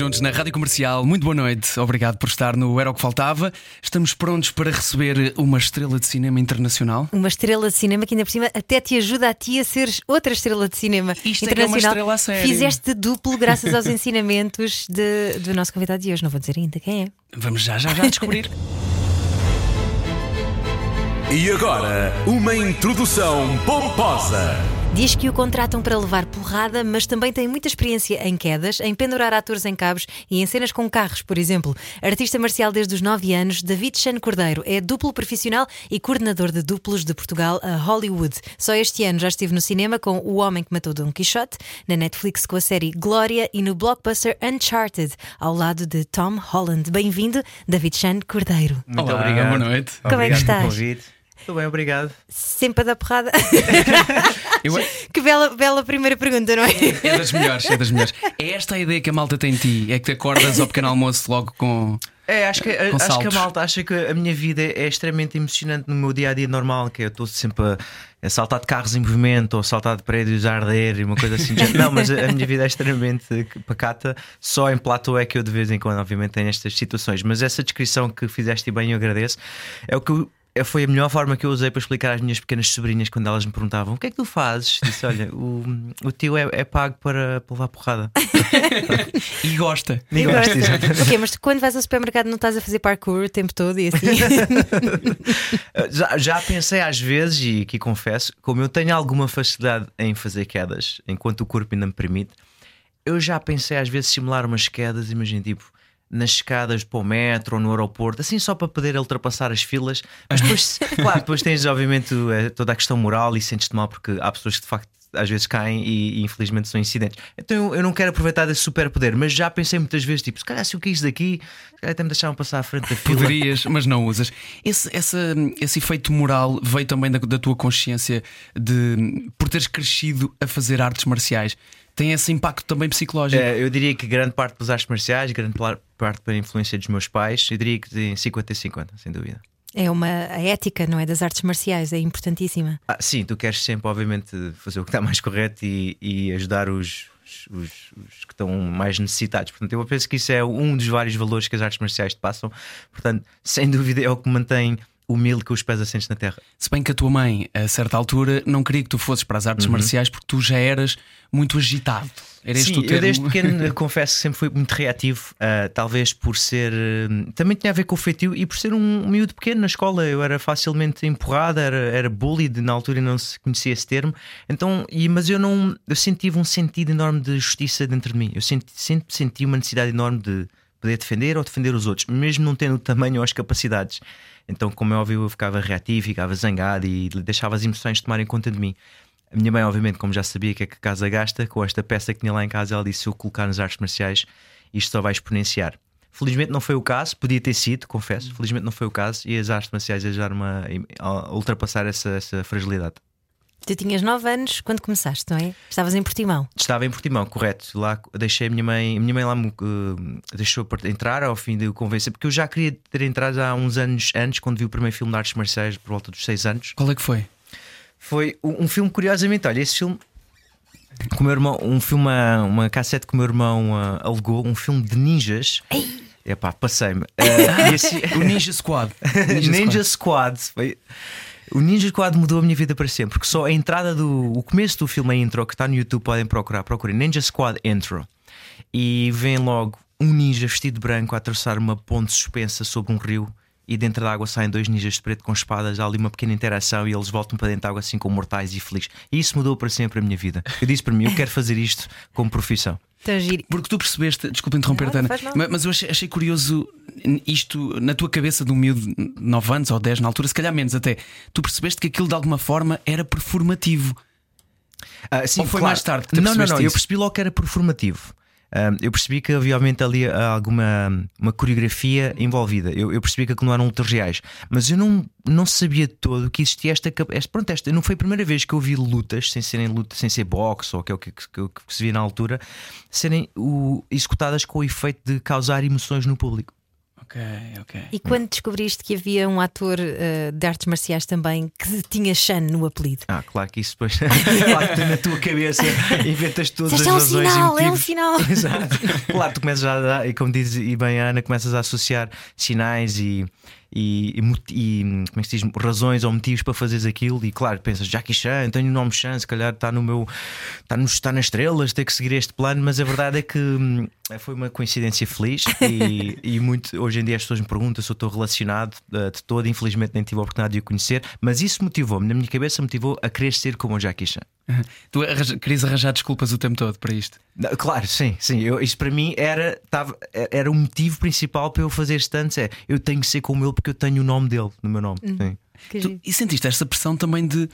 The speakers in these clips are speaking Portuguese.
Juntos na Rádio Comercial, muito boa noite. Obrigado por estar no Era o que Faltava. Estamos prontos para receber uma estrela de cinema internacional. Uma estrela de cinema que ainda por cima até te ajuda a ti a seres outra estrela de cinema Isto é que é uma internacional. estrela a sério. Fizeste duplo graças aos ensinamentos de- do nosso convidado de hoje. Não vou dizer ainda quem é. Vamos já, já, já descobrir. E agora, uma introdução pomposa. Diz que o contratam para levar porrada, mas também tem muita experiência em quedas, em pendurar atores em cabos e em cenas com carros, por exemplo. Artista marcial desde os 9 anos, David Chan Cordeiro é duplo profissional e coordenador de duplos de Portugal a Hollywood. Só este ano já esteve no cinema com O Homem que Matou Don Quixote, na Netflix com a série Glória e no blockbuster Uncharted, ao lado de Tom Holland. Bem-vindo, David Chan Cordeiro. Muito Olá, obrigado. boa noite. Como é que Obrigado estás? Estou bem, obrigado. Sempre a dar porrada. Eu- que bela, bela primeira pergunta, não é? é das melhores, é das melhores. É esta a ideia que a malta tem de ti? É que te acordas ao pequeno almoço logo com. É, acho que, Com acho que a malta acha que a minha vida é extremamente emocionante no meu dia a dia normal, que eu estou sempre a, a saltar de carros em movimento ou a saltar de prédios a arder e uma coisa assim. Não, mas a, a minha vida é extremamente pacata. Só em platô é que eu de vez em quando, obviamente, tenho estas situações. Mas essa descrição que fizeste bem, eu agradeço. É o que eu- foi a melhor forma que eu usei para explicar às minhas pequenas sobrinhas quando elas me perguntavam o que é que tu fazes? Disse: Olha, o, o tio é, é pago para, para levar porrada. E gosta. Nem Eu gosto, gosto. exato. ok, mas tu, quando vais ao supermercado não estás a fazer parkour o tempo todo e assim. Já, já pensei às vezes, e aqui confesso, como eu tenho alguma facilidade em fazer quedas, enquanto o corpo ainda me permite, eu já pensei às vezes simular umas quedas, imagina, tipo, nas escadas para o metro ou no aeroporto, assim só para poder ultrapassar as filas. Mas depois, claro, depois tens obviamente eh, toda a questão moral e sentes-te mal porque há pessoas que de facto às vezes caem e, e, infelizmente são incidentes. Então eu, não quero aproveitar desse superpoder, mas já pensei muitas vezes, tipo, se calhar se eu caísse daqui, se calhar até me deixavam passar à frente da fila. Poderias, mas não usas. Esse, essa- esse efeito moral veio também da, da tua consciência de por teres crescido a fazer artes marciais. Tem esse impacto também psicológico. É, eu diria que grande parte pelas artes marciais, grande parte pela influência dos meus pais, eu diria que tem 50 e 50, sem dúvida. É uma a ética, não é? Das artes marciais, é importantíssima. Ah, sim, tu queres sempre, obviamente, fazer o que está mais correto e, e ajudar os, os, os que estão mais necessitados. Portanto, eu penso que isso é um dos vários valores que as artes marciais te passam. Portanto, sem dúvida, é o que mantém humilde com os pés assentes na terra. Se bem que a tua mãe, a certa altura, não queria que tu fosses para as artes marciais porque tu já eras muito agitado. Era este Sim, eu desde pequeno confesso que sempre fui muito reativo, ah, talvez por ser. ah, também tinha a ver com o feitio e por ser um miúdo pequeno na escola. Eu era facilmente empurrado, era, era bullied, na altura não se conhecia esse termo. Então, e, mas eu não. Eu senti um sentido enorme de justiça dentro de mim. Eu senti, sempre senti uma necessidade enorme de poder defender ou defender os outros, mesmo não tendo o tamanho ou as capacidades. Então, como é óbvio, eu ficava reativo, ficava zangado e deixava as emoções tomarem conta de mim. A minha mãe, obviamente, como já sabia que é que a casa gasta, com esta peça que tinha lá em casa, ela disse: se eu colocar nas artes marciais, isto só vai exponenciar. Felizmente não foi o caso, podia ter sido, confesso. Felizmente não foi o caso e as artes marciais ajudaram-me a, a ultrapassar essa, essa fragilidade. Tu tinhas 9 anos quando começaste, não é? Estavas em Portimão. Estava em Portimão, correto. Lá deixei a minha mãe, a minha mãe lá me uh, deixou entrar ao fim de o convencer, porque eu já queria ter entrado há uns anos antes, quando vi o primeiro filme de artes marciais, por volta dos 6 anos. Qual é que foi? Foi um um filme, curiosamente, olha, esse filme. Com o meu irmão, um filme, uma, uma cassete que o meu irmão alegou, um filme de ninjas. Epá, passei-me. E esse- O Ninja Squad. Ninja, Squad. Foi- O Ninja Squad mudou a minha vida para sempre, porque só a entrada do. O começo do filme, a intro, que está no YouTube, podem procurar. Procurem Ninja Squad Intro. E vem logo um ninja vestido de branco a atravessar uma ponte suspensa sobre um rio. E dentro da água saem dois ninjas de preto com espadas. Há ali uma pequena interação e eles voltam para dentro da água assim como mortais e felizes. E isso mudou para sempre a minha vida. Eu disse para mim: eu quero fazer isto como profissão. Porque tu percebeste, desculpa interromper, Não, ma- mas eu achei, achei curioso isto na tua cabeça de um miúdo de 9 anos ou 10 na altura, se calhar menos até. Tu percebeste que aquilo de alguma forma era performativo. Ah, sim, Ou foi mais tarde que te Não, não, não. Eu isso? percebi logo que era performativo. Eu percebi que havia obviamente ali alguma uma coreografia envolvida. Eu, eu percebi que aquilo não eram lutas reais, mas eu não, não sabia de todo que existia esta, esta. Pronto, esta não foi a primeira vez que eu vi lutas sem serem lutas, sem ser boxe ou que é o que, que, que, que se via na altura, serem o, executadas com o efeito de causar emoções no público. Ok, ok. E quando descobriste que havia um ator uh, de artes marciais também que tinha Shan no apelido? Ah, claro que isso depois claro que na tua cabeça inventas todas as é um razões sinal, e é um sinal. Exato. Claro, tu começas a dar, e como diz e bem a Ana, começas a associar sinais e e, e, como é que se diz, razões ou motivos para fazeres aquilo. E claro, pensas, Jackie Chan, tenho o nome Chan, se calhar está no meu, está, no, está nas estrelas, tem que seguir este plano, mas a verdade é que hum, foi uma coincidência feliz e, e, muito hoje em dia as pessoas me perguntam se eu estou relacionado uh, de todo, infelizmente nem tive a oportunidade de o conhecer, mas isso motivou-me, na minha cabeça motivou a querer ser como o Jackie Chan. Tu arranja, querias arranjar desculpas o tempo todo para isto? Claro, sim, sim. Eu, isso para mim era, tava, era o motivo principal para eu fazer stunts. É eu tenho que ser como ele porque eu tenho o nome dele no meu nome. Hum, tu, e sentiste esta pressão também de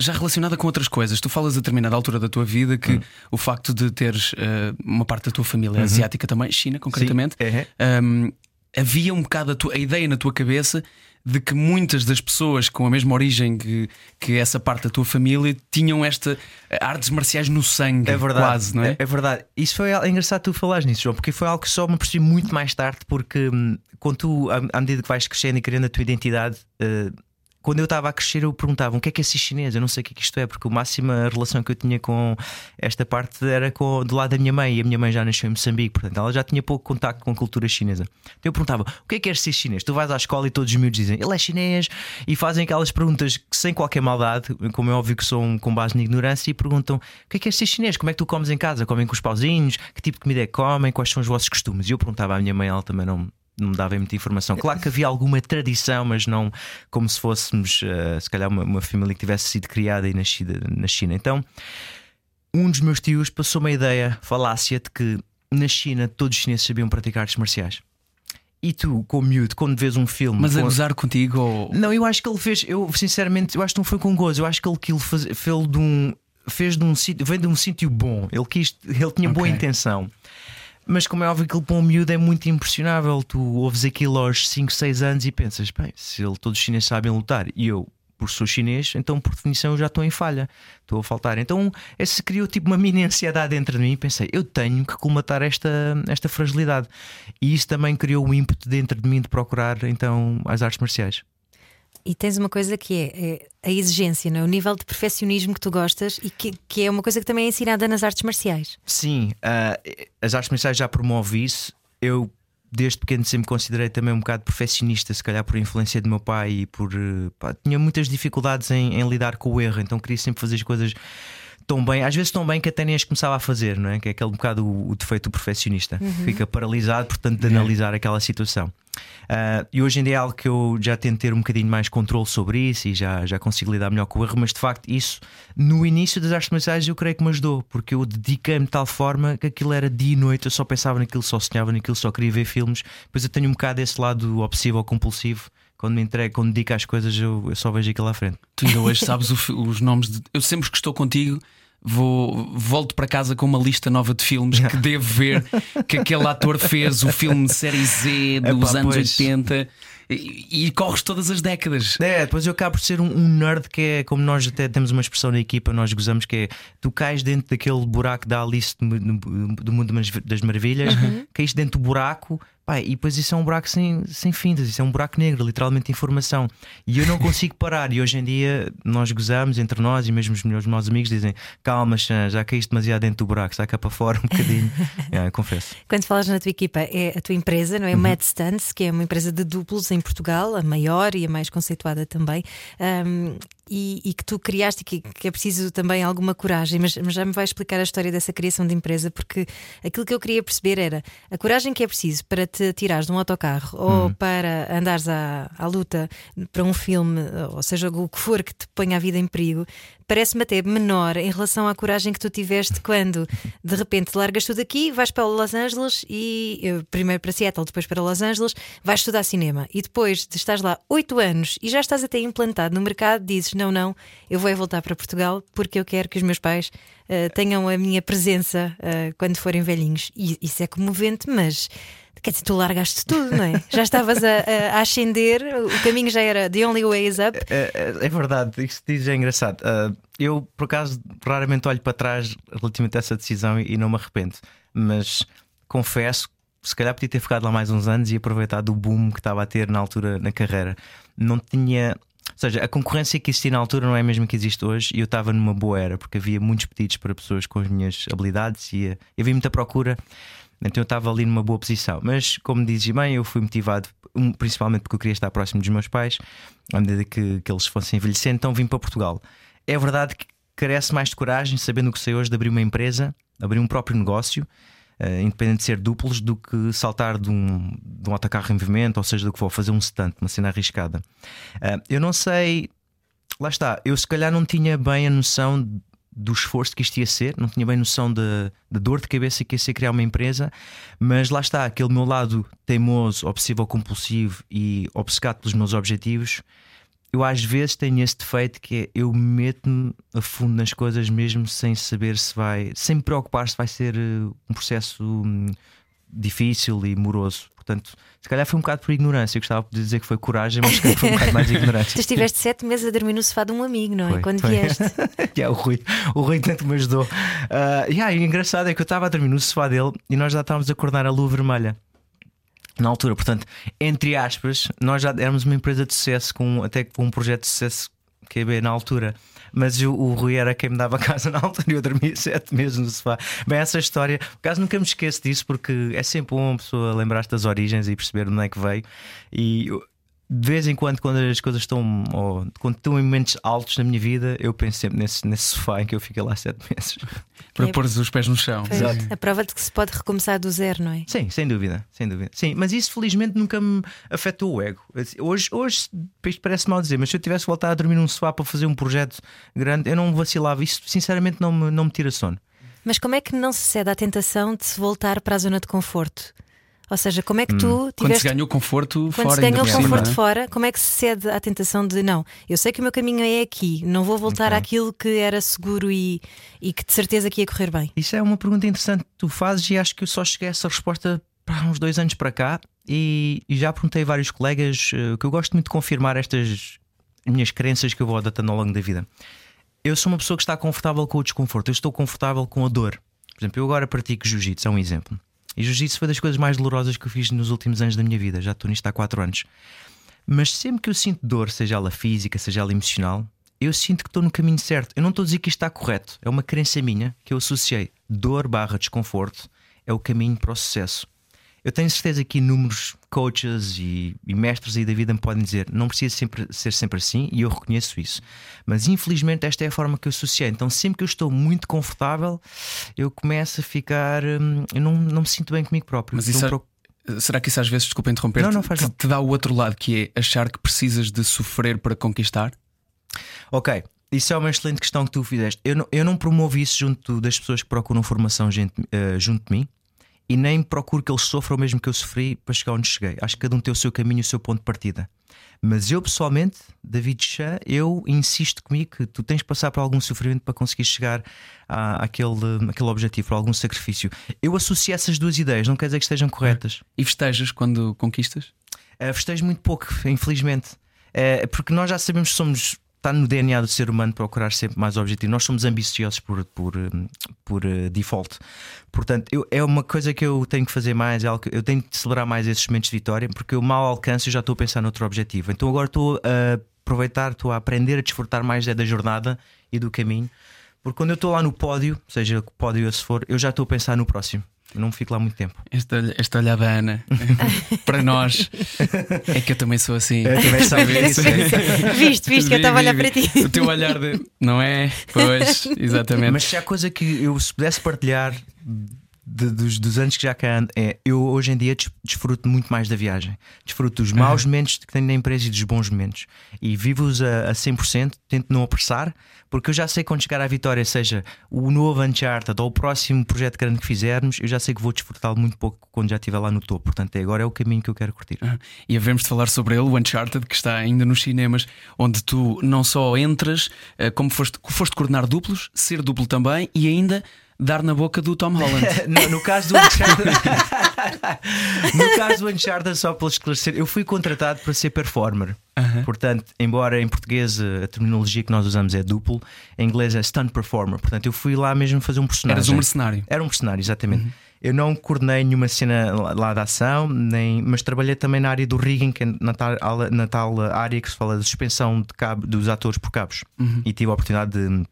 já relacionada com outras coisas. Tu falas a determinada altura da tua vida que hum. o facto de teres uh, uma parte da tua família uhum. asiática também, China concretamente, Sim, um, havia um bocado a, tua, a ideia na tua cabeça de que muitas das pessoas com a mesma origem que, que essa parte da tua família tinham esta eh, artes marciais no sangue, é verdade, quase, não é? é? É, verdade. Isso foi é engraçado tu falares nisso, João, porque foi algo que só me percebi muito mais tarde, porque hum, quando tu, à medida que vais crescendo e criando a tua identidade. Uh, quando eu estava a crescer, eu perguntava o que é que é ser chinês? Eu não sei o que é que isto é, porque a relação que eu tinha com esta parte era com, do lado da minha mãe, e a minha mãe já nasceu em Moçambique, portanto ela já tinha pouco contato com a cultura chinesa. Então eu perguntava o que é que é ser chinês? Tu vais à escola e todos os miúdos dizem ele é chinês e fazem aquelas perguntas sem qualquer maldade, como é óbvio que são com base na ignorância, e perguntam o que é que é ser chinês? Como é que tu comes em casa? Comem com os pauzinhos? Que tipo de comida é que comem? Quais são os vossos costumes? E eu perguntava à minha mãe, ela também não não me dava muita informação. Claro que havia alguma tradição, mas não como se fôssemos, uh, se calhar, uma, uma, família que tivesse sido criada e nascida na China. Então, um dos meus tios passou uma ideia falácia de que na China todos os chineses sabiam praticar artes marciais. E tu, como miúdo, quando vês um filme. Mas com... a gozar contigo? Ou... Não, eu acho que ele fez. Eu, sinceramente, eu acho que não foi com gozo. Eu acho que ele, que ele fez, fez de um. Fez de um sítio, de um sítio bom. Ele quis, ele tinha okay. boa intenção. Mas como é óbvio que ele para um miúdo é muito impressionável. Tu ouves aquilo aos 5, 6 anos e pensas, bem, se ele, todos os chineses sabem lutar e eu, por sou chinês, então por definição já estou em falha, estou a faltar. Então esse criou tipo uma mini ansiedade dentro de mim e pensei, eu tenho que colmatar esta, esta fragilidade. E isso também criou um ímpeto dentro de mim de procurar então as artes marciais. E tens uma coisa que é, é a exigência, não é? o nível de perfeccionismo que tu gostas e que, que é uma coisa que também é ensinada nas artes marciais. Sim, uh, as artes marciais já promove isso. Eu, desde pequeno, sempre considerei também um bocado perfeccionista, se calhar por influência do meu pai e por. Uh, pá, tinha muitas dificuldades em, em lidar com o erro, então queria sempre fazer as coisas tão bem, às vezes tão bem que até nem as começava a fazer, não é? Que é aquele bocado o, o defeito do perfeccionista. Uhum. Fica paralisado, portanto, de analisar aquela situação. Uh, e hoje em dia é algo que eu já tento ter um bocadinho mais controle sobre isso e já, já consigo lidar melhor com o erro, mas de facto, isso no início das artes marciais eu creio que me ajudou, porque eu dediquei-me de tal forma que aquilo era dia e noite, eu só pensava naquilo, só sonhava naquilo, só queria ver filmes. Depois eu tenho um bocado esse lado obsessivo ou compulsivo quando me entrego, quando dedico às coisas, eu, eu, só vejo aquilo à frente. Tu ainda hoje sabes os nomes de. Eu sempre que estou contigo, vou volto para casa com uma lista nova de filmes que devo ver que aquele ator fez o filme de série Z dos Epá, anos pois. 80 e, e, corres todas as décadas. É, depois eu acabo por ser um, um, nerd que é como nós até temos uma expressão na equipa, nós gozamos que é tu cais dentro daquele buraco da Alice do, do Mundo das Maravilhas, uhum. caíste dentro do buraco Pai, e depois isso é um buraco sem, sem fintas, isso é um buraco negro, literalmente informação. E eu não consigo parar. E hoje em dia nós gozamos entre nós e mesmo os meus, meus amigos dizem: Calma, Xan, já caíste demasiado dentro do buraco, cá para fora um bocadinho. é, confesso. Quando falas na tua equipa, é a tua empresa, não é? Uhum. Mad Stunts, que é uma empresa de duplos em Portugal, a maior e a mais conceituada também. Um, e, e, que tu criaste e que, que, é preciso também alguma coragem, mas, mas, já me vais explicar a história dessa criação de empresa, porque aquilo que eu queria perceber era a coragem que é preciso para te tirares de um autocarro ou hum. para andares à, à luta para um filme, ou seja, o que for que te ponha a vida em perigo, parece-me até menor em relação à coragem que tu tiveste quando de repente largas tudo aqui, vais para Los Angeles e eh, primeiro para Seattle, depois para Los Angeles, vais estudar cinema e depois de estás lá oito anos e já estás até implantado no mercado, dizes não, não, eu vou é voltar para Portugal porque eu quero que os meus pais uh, tenham a minha presença uh, quando forem velhinhos. E isso é comovente, mas Quer dizer, tu largaste tudo, não é? Já estavas a, a, ascender, o caminho já era The Only Way is Up. É, é, é verdade, isso diz é engraçado. Uh, eu, por acaso, raramente olho para trás relativamente a essa decisão e, e não me arrependo, mas confesso se calhar podia ter ficado lá mais uns anos e aproveitado o boom que estava a ter na altura na carreira. Não tinha. Ou seja, a concorrência que existia na altura não é a mesma que existe hoje e eu estava numa boa era, porque havia muitos pedidos para pessoas com as minhas habilidades e havia muita procura. Então eu estava ali numa boa posição. Mas, como dizes bem, eu fui motivado principalmente porque eu queria estar próximo dos meus pais, à medida que, que eles fossem envelhecendo, então vim para Portugal. É verdade que carece mais de coragem, sabendo o que sei hoje, de abrir uma empresa, abrir um próprio negócio. Uh, independente de ser duplos, do que saltar de um, de um autocarro em movimento, ou seja, do que for, fazer um stunt, uma cena arriscada. Uh, eu não sei, lá está, eu se calhar não tinha bem a noção do esforço que isto ia ser, não tinha bem noção da dor de cabeça que ia ser criar uma empresa, mas lá está, aquele meu lado teimoso, obsessivo compulsivo e obcecado pelos meus objetivos. Eu às vezes tenho esse defeito que é eu meto-me a fundo nas coisas mesmo sem saber se vai, sem me preocupar se vai ser eh, um processo hum, difícil e moroso. Portanto, se calhar foi um bocado por ignorância. Eu gostava de dizer que foi coragem, mas que foi um bocado mais ignorância. tu estiveste sete meses a dormir no sofá de um amigo, não é? Foi, Quando foi. vieste. yeah, o, Rui, o Rui tanto me ajudou. Uh, yeah, e o engraçado é que eu estava a dormir no sofá dele e nós já estávamos a acordar a lua vermelha. Na altura, portanto, entre aspas, nós já éramos uma empresa de sucesso, com, até com um projeto de sucesso que é na altura mas o, Rui era quem me dava casa na altura e eu dormia sete meses no sofá. Bem, essa história, por acaso nunca me esqueço disso, porque é sempre bom uma pessoa lembrar-se das origens e perceber de onde é que veio. E de vez em quando, quando as coisas estão, ou, quando estão em momentos altos na minha vida, eu penso sempre nesse, nesse sofá em que eu fiquei lá sete meses. Para é, pôr os pés no chão. Exato. A prova de que se pode recomeçar do zero, não é? Sim, sem dúvida, sem dúvida. Sim, mas isso felizmente nunca me afetou o ego. Hoje, hoje isto parece mal dizer, mas se eu tivesse voltado a dormir num sofá para fazer um projeto grande, eu não vacilava. Isso sinceramente não me, não me tira sono. Mas como é que não se cede à tentação de se voltar para a zona de conforto? Ou seja, como é que tu hum. tiveste... Quando se ganha o conforto Quando fora, se ganha o conforto cima, fora, como é que se cede à tentação de não, eu sei que o meu caminho é aqui, não vou voltar okay. àquilo que era seguro e, e que de certeza que ia correr bem? Isso é uma pergunta interessante que tu fazes e acho que eu só cheguei a essa resposta para uns dois anos para cá e, e já perguntei a vários colegas uh, que eu gosto muito de confirmar estas minhas crenças que eu vou adaptando ao longo da vida. Eu sou uma pessoa que está confortável com o desconforto, eu estou confortável com a dor. Por exemplo, eu agora pratico jiu-jitsu, é um exemplo. E jiu-jitsu foi das coisas mais dolorosas que eu fiz nos últimos anos da minha vida. Já estou nisto há 4 anos. Mas sempre que eu sinto dor, seja ela física, seja ela emocional, eu sinto que estou no caminho certo. Eu não estou a dizer que isto está correto. É uma crença minha que eu associei. Dor barra desconforto é o caminho para o sucesso. Eu tenho certeza que inúmeros coaches e, e, mestres aí da vida me podem dizer não precisa sempre, ser sempre assim e eu reconheço isso. Mas infelizmente esta é a forma que eu associei. Então sempre que eu estou muito confortável, eu começo a ficar. Hum, eu não, não me sinto bem comigo próprio. Mas isso é, Será que isso às vezes, desculpa interromper, não, não faz te, te dá o outro lado que é achar que precisas de sofrer para conquistar? Ok, isso é uma excelente questão que tu fizeste. Eu não, eu não promovo isso junto das pessoas que procuram formação gente, uh, junto de mim e nem procuro que eles sofram o mesmo que eu sofri para chegar onde cheguei. Acho que cada um tem o seu caminho e o seu ponto de partida. Mas eu pessoalmente, David Chá, eu insisto comigo que tu tens de passar por algum sofrimento para conseguir chegar à, àquele, àquele objetivo, por algum sacrifício. Eu associo essas duas ideias, não quer dizer que estejam corretas. E festejas quando conquistas? Uh, festejo muito pouco, infelizmente. Uh, porque nós já sabemos que somos está no DNA do ser humano procurar sempre mais objetivo. Nós somos ambiciosos por, por, por uh, default. Portanto, eu, é uma coisa que eu tenho que fazer mais, é eu tenho de celebrar mais esses momentos de vitória, porque eu mal alcanço e já estou a pensar noutro objetivo. Então agora estou a aproveitar, estou a aprender a desfrutar mais é da jornada e do caminho. Porque quando eu estou lá no pódio, seja o pódio se for, eu já estou a pensar no próximo não fico lá muito tempo. Esta, esta olhada Ana, para nós, é que eu também sou assim. Eu também sabe isso. Viste, viste que eu estava a olhar para ti. O teu olhar de. Não é? Pois, exatamente. Mas se há coisa que eu se pudesse partilhar de, dos, dos, anos que já cá ando é eu hoje em dia desfruto muito mais da viagem. Desfruto dos maus uhum. momentos que tenho na empresa e dos bons momentos. E vivo-os a, a 100%, tento não apressar, porque eu já sei quando chegar à vitória, seja o novo Uncharted ou o próximo projeto grande que fizermos, eu já sei que vou desfrutá-lo muito pouco quando já estiver lá no topo. Portanto, agora é o caminho que eu quero curtir. Uhum. E havemos de falar sobre ele, o Uncharted, que está ainda nos cinemas, onde tu não só entras, eh, como foste, foste coordenar duplos, ser duplo também e ainda dar na boca do Tom Holland. no, no, caso do Uncharted, no caso do Uncharted, só para esclarecer, eu fui contratado para ser performer. Uh -huh. Portanto, embora em português a terminologia que nós usamos é duplo, em inglês é stunt performer. Portanto, eu fui lá mesmo fazer um personagem. Eras um mercenário. Era um mercenário, exatamente. Uh -huh. Eu não coordenei nenhuma cena lá da ação, nem, mas trabalhei também na área do rigging, que é na tal, na tal área que se fala de suspensão de cabo, dos atores por cabos. Uh -huh. E tive a oportunidade de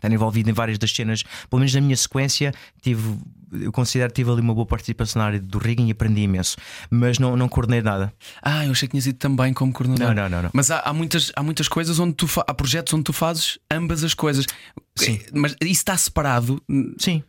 estar envolvido em várias das cenas, pelo menos na minha sequência, tive, eu considero que tive ali uma boa participação na área do rigging e aprendi imenso, mas não, não coordenei nada. Ah, eu achei que tinhas ido também como coordenador. Não, não, não. não. Mas há, há, muitas, há muitas coisas onde tu há projetos onde tu fazes ambas as coisas. Sim. Mas isso está separado? Sim.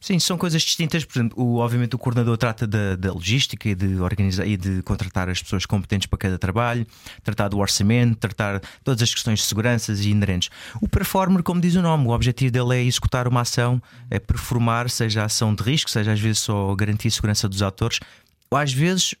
Sim, são coisas distintas. Por exemplo, o, obviamente o coordenador trata da, da, logística e de organizar e de contratar as pessoas competentes para cada trabalho, tratar do orçamento, tratar todas as questões de segurança e inerentes. O performer, como diz o nome, o objetivo dele é executar uma ação, é performar, seja ação de risco, seja às vezes só garantir a segurança dos atores. Às vezes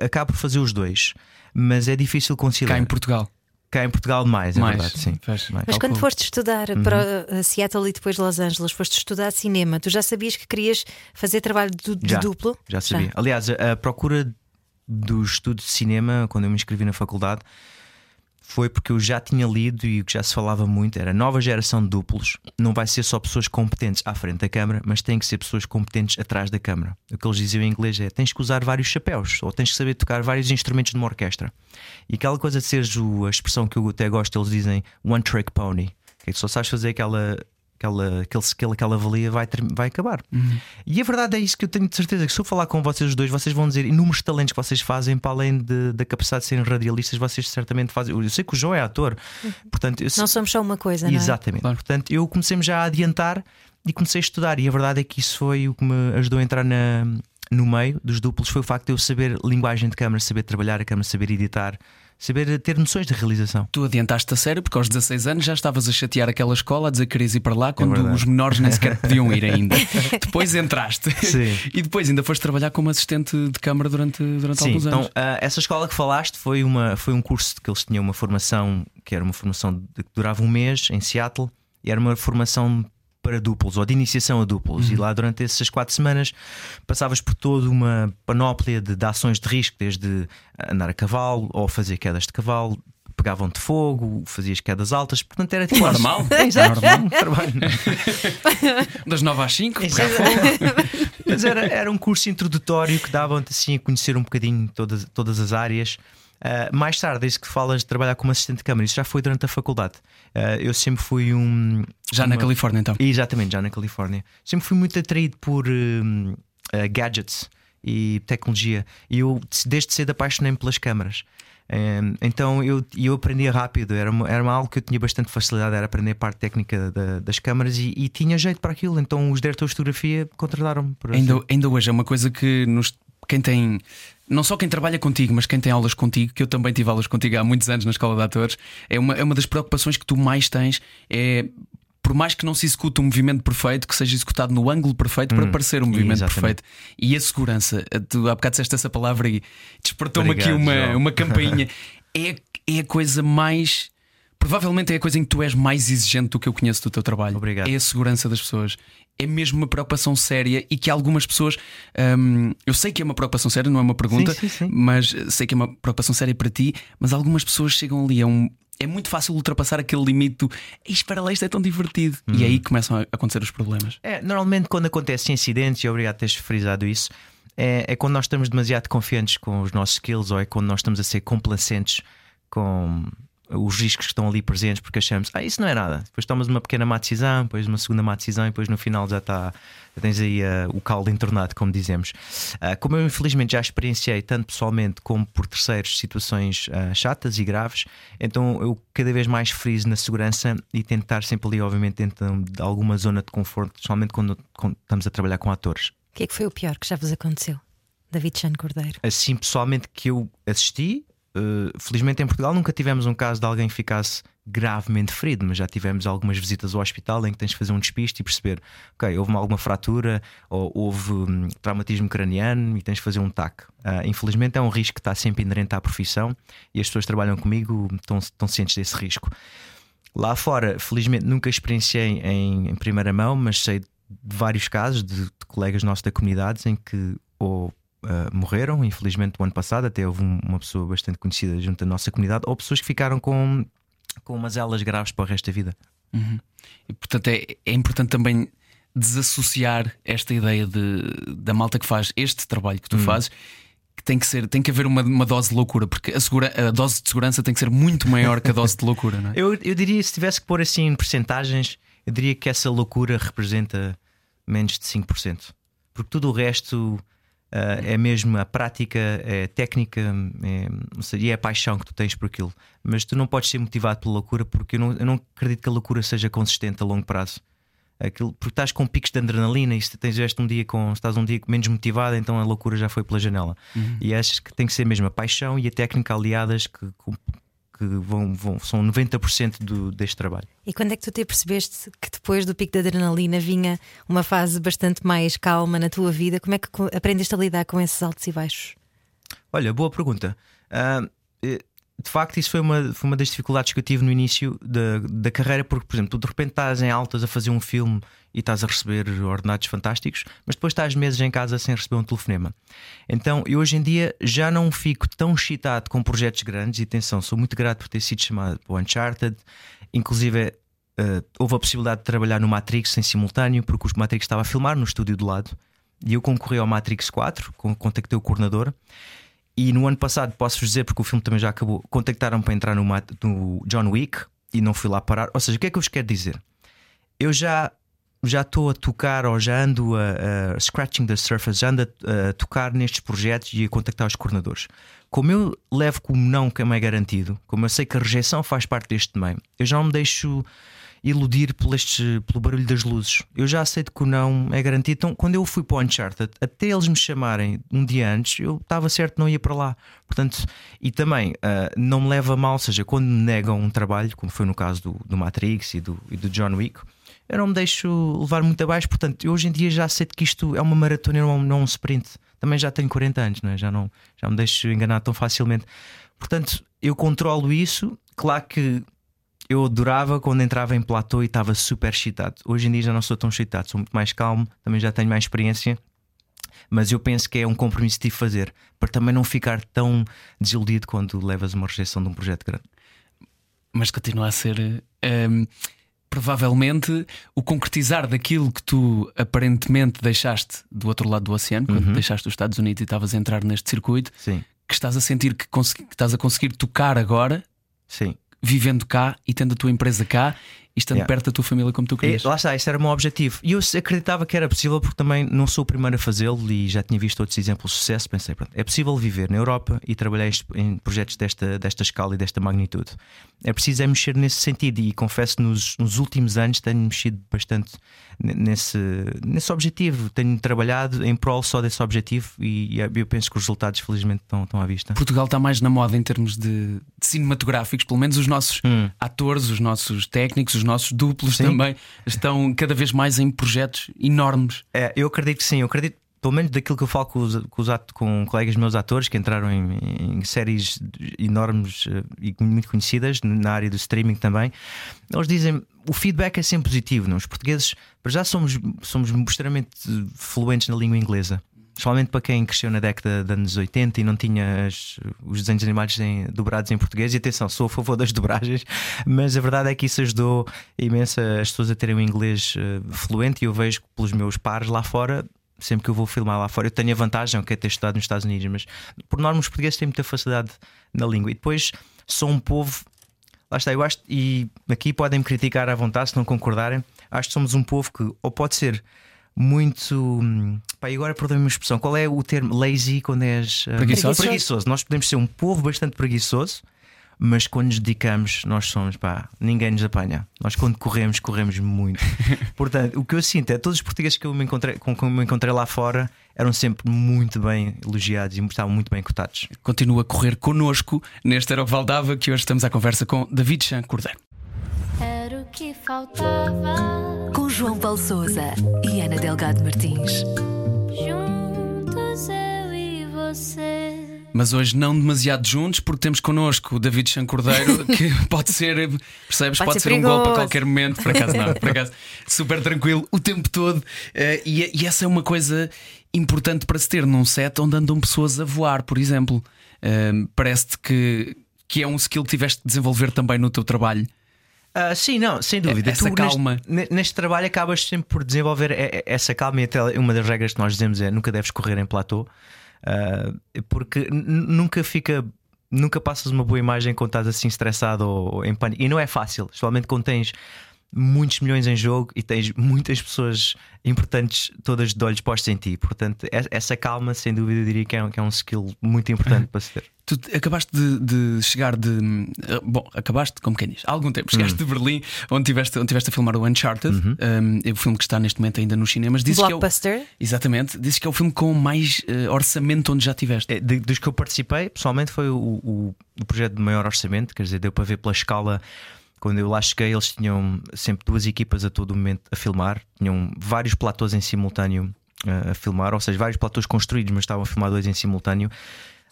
acaba por fazer os dois, mas é difícil conciliar. Cá em Portugal. Cá em Portugal mais, é mais verdade, sim. Faz. Mas quando foste estudar uhum. para Seattle e depois Los Angeles, foste estudar cinema, tu já sabias que querias fazer trabalho de, de já, duplo? Já sabia. Já. Aliás, a, a procura do estudo de cinema, quando eu me inscrevi na faculdade, foi porque eu já tinha lido e o que já se falava muito era nova geração de duplos. Não vai ser só pessoas competentes à frente da câmara, mas tem que ser pessoas competentes atrás da câmara. O que eles diziam em inglês é: tens que usar vários chapéus ou tens que saber tocar vários instrumentos de uma orquestra. E aquela coisa de seres a expressão que eu até gosto, eles dizem one trick pony, que é só sabes fazer aquela aquela, aquele skill, aquela valia vai, ter, vai acabar. Uhum. E a verdade é isso que eu tenho de certeza que se eu falar com vocês dois, vocês vão dizer inúmeros talentos que vocês fazem para além de, da capacidade de serem radialistas, vocês certamente fazem. Eu sei que o João é ator, uhum. portanto, eu, não somos só uma coisa, Exatamente. Não é? Portanto, eu comecei-me já a adiantar e comecei a estudar. E a verdade é que isso foi o que me ajudou a entrar na, no meio dos duplos. Foi o facto de eu saber linguagem de câmara, saber trabalhar a câmara, saber editar saber ter noções de realização. Tu adiantaste a sério porque aos 16 anos já estavas a chatear aquela escola, a dizer que querias ir para lá quando é os menores nem sequer podiam ir ainda. depois entraste Sim. e depois ainda foste trabalhar como assistente de câmara durante, durante Sim, alguns então, anos. Então, uh, essa escola que falaste foi, uma, foi um curso que eles tinham uma formação que era uma formação que durava um mês em Seattle e era uma formação para duplos ou de iniciação a duplos. Uhum. E lá durante essas quatro semanas passavas por toda uma panóplia de, de ações de risco, desde andar a cavalo ou fazer quedas de cavalo, pegavam-te fogo, fazias quedas altas, portanto era tipo normal. Normal. Das 9 às 5, pegar fogo. Mas era, era um curso introdutório que dava-te assim a conhecer um bocadinho todas, todas as áreas. Uh, mais tarde, isso que falas de trabalhar como assistente de câmara, isso já foi durante a faculdade. Uh, eu sempre fui um. Já uma... na Califórnia, então? Exatamente, já na Califórnia. Sempre fui muito atraído por uh, gadgets e tecnologia. E eu, desde cedo, apaixonei-me pelas câmaras. então eu, eu aprendia rápido, era, uma, era algo que eu tinha bastante facilidade, era aprender a parte técnica da, das câmaras e, e, tinha jeito para aquilo. Então os diretores de fotografia contrataram-me. Ainda, assim. ainda hoje é uma coisa que nos, quem tem não só quem trabalha contigo, mas quem tem aulas contigo, que eu também tive aulas contigo há muitos anos na escola de atores, é uma, é uma das preocupações que tu mais tens. É por mais que não se execute um movimento perfeito, que seja executado no ângulo perfeito hum, para parecer um movimento exatamente. perfeito. E a segurança, tu há bocado disseste essa palavra e despertou-me aqui uma, uma campainha. é, é a coisa mais Provavelmente é a coisa em que tu és mais exigente do que eu conheço do teu trabalho. Obrigado. É a segurança das pessoas. É mesmo uma preocupação séria e que algumas pessoas. Hum, eu sei que é uma preocupação séria, não é uma pergunta, sim, sim, sim. mas sei que é uma preocupação séria para ti, mas algumas pessoas chegam ali a um. É muito fácil ultrapassar aquele limite do espera lá, isto é tão divertido. Hum. E aí começam a acontecer os problemas. É, normalmente quando acontecem incidentes, e obrigado por teres frisado isso, é, é quando nós estamos demasiado confiantes com os nossos skills ou é quando nós estamos a ser complacentes com os riscos que estão ali presentes porque achamos, ah, isso não é nada. Depois tomas uma pequena má decisão, depois uma segunda má decisão e depois no final já está, já tens aí uh, o caldo entornado, como dizemos. Uh, como eu infelizmente já experienciei, tanto pessoalmente como por terceiros, situações uh, chatas e graves, então eu cada vez mais friso na segurança e tentar sempre ali, obviamente, dentro de alguma zona de conforto, especialmente quando, quando estamos a trabalhar com atores que é que foi o pior que já vos aconteceu? David Chan Cordeiro. Assim, pessoalmente, que eu assisti, uh, felizmente em Portugal nunca tivemos um caso de alguém que ficasse gravemente ferido, mas já tivemos algumas visitas ao hospital em que tens de fazer um despiste e perceber, ok, houve uma, alguma fratura ou houve um, traumatismo craniano e tens de fazer um TAC. Uh, infelizmente é um risco que está sempre inerente à profissão e as pessoas que trabalham comigo estão, estão cientes desse risco. Lá fora, felizmente nunca experienciei em, em primeira mão, mas sei de vários casos de, de colegas nossos da comunidade em que ou Uh, morreram, infelizmente, o ano passado. Até houve um, uma pessoa bastante conhecida junto da nossa comunidade, ou pessoas que ficaram com, com umas elas graves para o resto da vida. Uhum. E, portanto, é, é importante também desassociar esta ideia de, da malta que faz este trabalho que tu uhum. fazes. Que tem que ser, tem que haver uma, uma dose de loucura, porque a, segura, a dose de segurança tem que ser muito maior que a dose de loucura, não é? eu, eu diria, se tivesse que pôr assim em percentagens, eu diria que essa loucura representa menos de 5%. Porque tudo o resto Uh, é mesmo a prática, é a técnica é, e é a paixão que tu tens por aquilo. Mas tu não podes ser motivado pela loucura porque eu não, eu não acredito que a loucura seja consistente a longo prazo. Aquilo, porque estás com picos de adrenalina e se tens este um dia com estás um dia menos motivado, então a loucura já foi pela janela. Uhum. E achas que tem que ser mesmo a paixão e a técnica aliadas que, que vão, vão, são 90% do, deste trabalho. E quando é que tu te percebeste que depois do pico da adrenalina vinha uma fase bastante mais calma na tua vida? Como é que aprendeste a lidar com esses altos e baixos? Olha, boa pergunta. Uh, de facto, isso foi uma, foi uma das dificuldades que eu tive no início da, da carreira, porque, por exemplo, tu de repente estás em altas a fazer um filme e estás a receber ordenados fantásticos, mas depois estás meses em casa sem receber um telefonema. Então, eu hoje em dia já não fico tão excitado com projetos grandes, e atenção, sou muito grato por ter sido chamado para o Uncharted, inclusive. Uh, houve a possibilidade de trabalhar no Matrix em simultâneo, porque o Matrix estava a filmar no estúdio do lado e eu concorri ao Matrix 4, contactei o coordenador e no ano passado, posso-vos dizer, porque o filme também já acabou, contactaram para entrar no, no John Wick e não fui lá parar. Ou seja, o que é que eu vos quero dizer? Eu já já estou a tocar ou já ando a, a scratching the surface, já ando a, a, tocar nestes projetos e a contactar os coordenadores. Como eu levo como não que é garantido, como eu sei que a rejeição faz parte deste meio, eu já não me deixo iludir este, pelo barulho das luzes. Eu já aceito que o não é garantido. Então, quando eu fui para o Uncharted, até eles me chamarem um dia antes, eu estava certo não ia para lá. Portanto, e também uh, não me leva a mal, seja, quando me negam um trabalho, como foi no caso do, do Matrix e do, e do John Wick, eu não me deixo levar muito abaixo. Portanto, eu hoje em dia já aceito que isto é uma maratona e não, não um sprint. Também já tenho 40 anos, não é? já, não, já me deixo enganar tão facilmente. Portanto, eu controlo isso. Claro que eu adorava quando entrava em platô e estava super excitado. Hoje em dia já não sou tão excitado, sou muito mais calmo, também já tenho mais experiência. Mas eu penso que é um compromisso que tive de fazer para também não ficar tão desiludido quando levas uma rejeição de um projeto grande. Mas continua a ser. Ehm, provavelmente o concretizar daquilo que tu aparentemente deixaste do outro lado do oceano, quando uhum. deixaste os Estados Unidos e estavas a entrar neste circuito, Sim. que estás a sentir que, que estás a conseguir tocar agora Sim vivendo cá e tendo a tua empresa cá estando yeah. perto da tua família como tu querias. E, lá está, esse era o meu objetivo. E eu acreditava que era possível porque também não sou o primeiro a fazê-lo e já tinha visto outros exemplos de sucesso. Pensei, pronto, é possível viver na Europa e trabalhar em projetos desta, desta escala e desta magnitude. É preciso é mexer nesse sentido e confesso nos, nos últimos anos tenho mexido bastante nesse, nesse objetivo. Tenho trabalhado em prol só desse objetivo e, eu penso que os resultados, felizmente, estão, estão à vista. Portugal está mais na moda em termos de, de cinematográficos, pelo menos os nossos hum. atores, os nossos técnicos, os nossos duplos sim. também estão cada vez mais em projetos enormes. É, eu acredito que sim, eu acredito pelo menos daquilo que eu falo com, os, com, os com colegas meus atores que entraram em, em, séries enormes eh, e muito conhecidas na área do streaming também, eles dizem o feedback é sempre positivo. Não? Os portugueses, já somos, somos extremamente fluentes na língua inglesa. Principalmente para quem cresceu na década de anos 80 e não tinha as, os desenhos animados em, dobrados em português. E atenção, sou a favor das dobragens, mas a verdade é que isso ajudou imenso as pessoas a terem um inglês uh, fluente. E eu vejo pelos meus pares lá fora, sempre que eu vou filmar lá fora, eu tenho a vantagem, é ter estudado nos Estados Unidos, mas por norma os portugueses têm muita facilidade na língua. E depois sou um povo. Lá está, eu acho, e aqui podem me criticar à vontade se não concordarem. Acho que somos um povo que, ou pode ser muito. Pá, e agora perdoe-me a expressão. Qual é o termo lazy quando és uh, preguiçoso? preguiçoso? Nós podemos ser um povo bastante preguiçoso, mas quando nos dedicamos, nós somos, pá, ninguém nos apanha. Nós quando corremos, corremos muito. Portanto, o que eu sinto é todos os portugueses que eu me encontrei, com que eu me encontrei lá fora eram sempre muito bem elogiados e estavam muito bem cotados. Continua a correr connosco neste Era o que Valdava, que hoje estamos à conversa com David Chan Cordeiro. Era o que faltava. Com João Paulo Souza e Ana Delgado Martins. Juntos eu e você. Mas hoje não demasiado juntos, porque temos connosco o David Chan Cordeiro, que pode ser, percebes? Pode Pode, ser ser, um golpe a qualquer momento, por acaso não, por acaso, super tranquilo o tempo todo. Eh, e, e essa é uma coisa importante para se ter num set onde andam pessoas a voar, por exemplo. Eh, Parece-te que, que é um skill que tiveste de desenvolver também no teu trabalho. Ah, sim, não, sem dúvida. Essa Tu, calma. Neste, neste trabalho acabas sempre por desenvolver essa calma e até uma das regras que nós dizemos é nunca deves correr em platô, ah, porque nunca fica. Nunca passas uma boa imagem quando estás assim estressado ou em pânico. E não é fácil, especialmente quando tens muitos milhões em jogo e tens muitas pessoas importantes todas de olhos postos em ti. Portanto, e- essa calma, sem dúvida, eu diria que é um, que é um skill muito importante para se ter. Tu te- acabaste de, de chegar de. Bom, acabaste, como quem diz, há algum tempo. Chegaste de Berlim, onde tiveste, onde tiveste a filmar o Uncharted, um, é o filme que está neste momento ainda nos cinemas. Dizes que é o, Blockbuster. exatamente, dizes que é o filme com mais eh, orçamento onde já tiveste. É, de- dos que eu participei, pessoalmente, foi o, o- o projeto de maior orçamento, quer dizer, deu para ver pela escala. Quando eu lá cheguei, eles tinham sempre duas equipas a todo momento a filmar, tinham vários platôs em simultâneo eh, a filmar, ou seja, vários platôs construídos, mas estavam a filmar dois em simultâneo.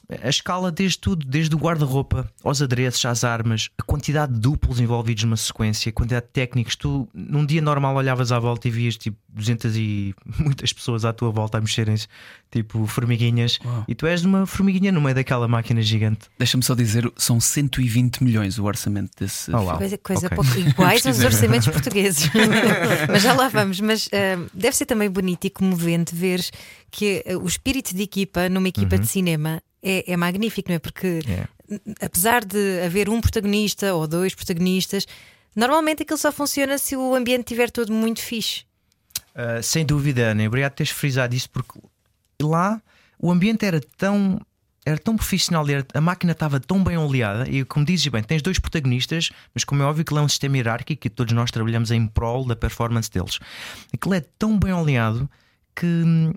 A escala, desde tudo, desde o guarda-roupa aos adereços, às armas, a quantidade de duplos envolvidos numa sequência, a quantidade de técnicos. Tu, num dia normal, olhavas à volta e vias tipo 200 e muitas pessoas à tua volta a mexerem-se, tipo formiguinhas, Uau. e tu és uma formiguinha no meio daquela máquina gigante. Deixa-me só dizer, são 120 milhões o orçamento desse Oh, uau. Coisa, coisa Ok. pouco iguais aos orçamentos portugueses. mas já lá vamos. Mas ah, deve ser também bonito e comovente ver que ah, o espírito de equipa numa equipa de cinema é, é magnífico, não é? Porque É. n- apesar de haver um protagonista ou dois protagonistas, normalmente aquilo só funciona se o ambiente estiver todo muito fixe. Uh, sem dúvida, Ana, obrigado por teres frisado isso, porque lá o ambiente era tão. Era tão profissional, a máquina estava tão bem oleada, e como dizes bem, tens dois protagonistas, mas como é óbvio que ele é um sistema hierárquico e todos nós trabalhamos em prol da performance deles. Aquilo é tão bem oleado que hum,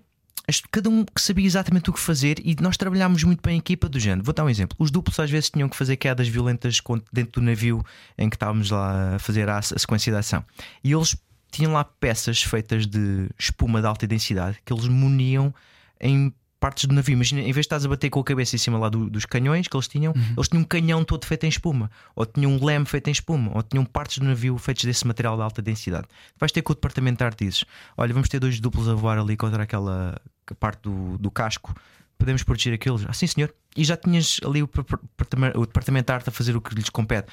cada um que sabia exatamente o que fazer e nós trabalhámos muito bem em equipa do género. Vou dar um exemplo: os duplos às vezes tinham que fazer quedas violentas dentro do navio em que estávamos lá a fazer a sequência de ação, e eles tinham lá peças feitas de espuma de alta densidade que eles muniam em partes do navio. Imagina, em vez de estás a bater com a cabeça em cima lá do- dos canhões que eles tinham, eles tinham um canhão todo feito em espuma, ou tinham um leme feito em espuma, ou tinham partes do navio feitos desse material de alta densidade. Vais ter com o departamento de arte dizes: Olha, vamos ter dois duplos a voar ali contra aquela parte do, do casco. Podemos proteger aqueles? Ah, sim, senhor. E já tinhas ali o, o departamento de arte a fazer o que lhes compete.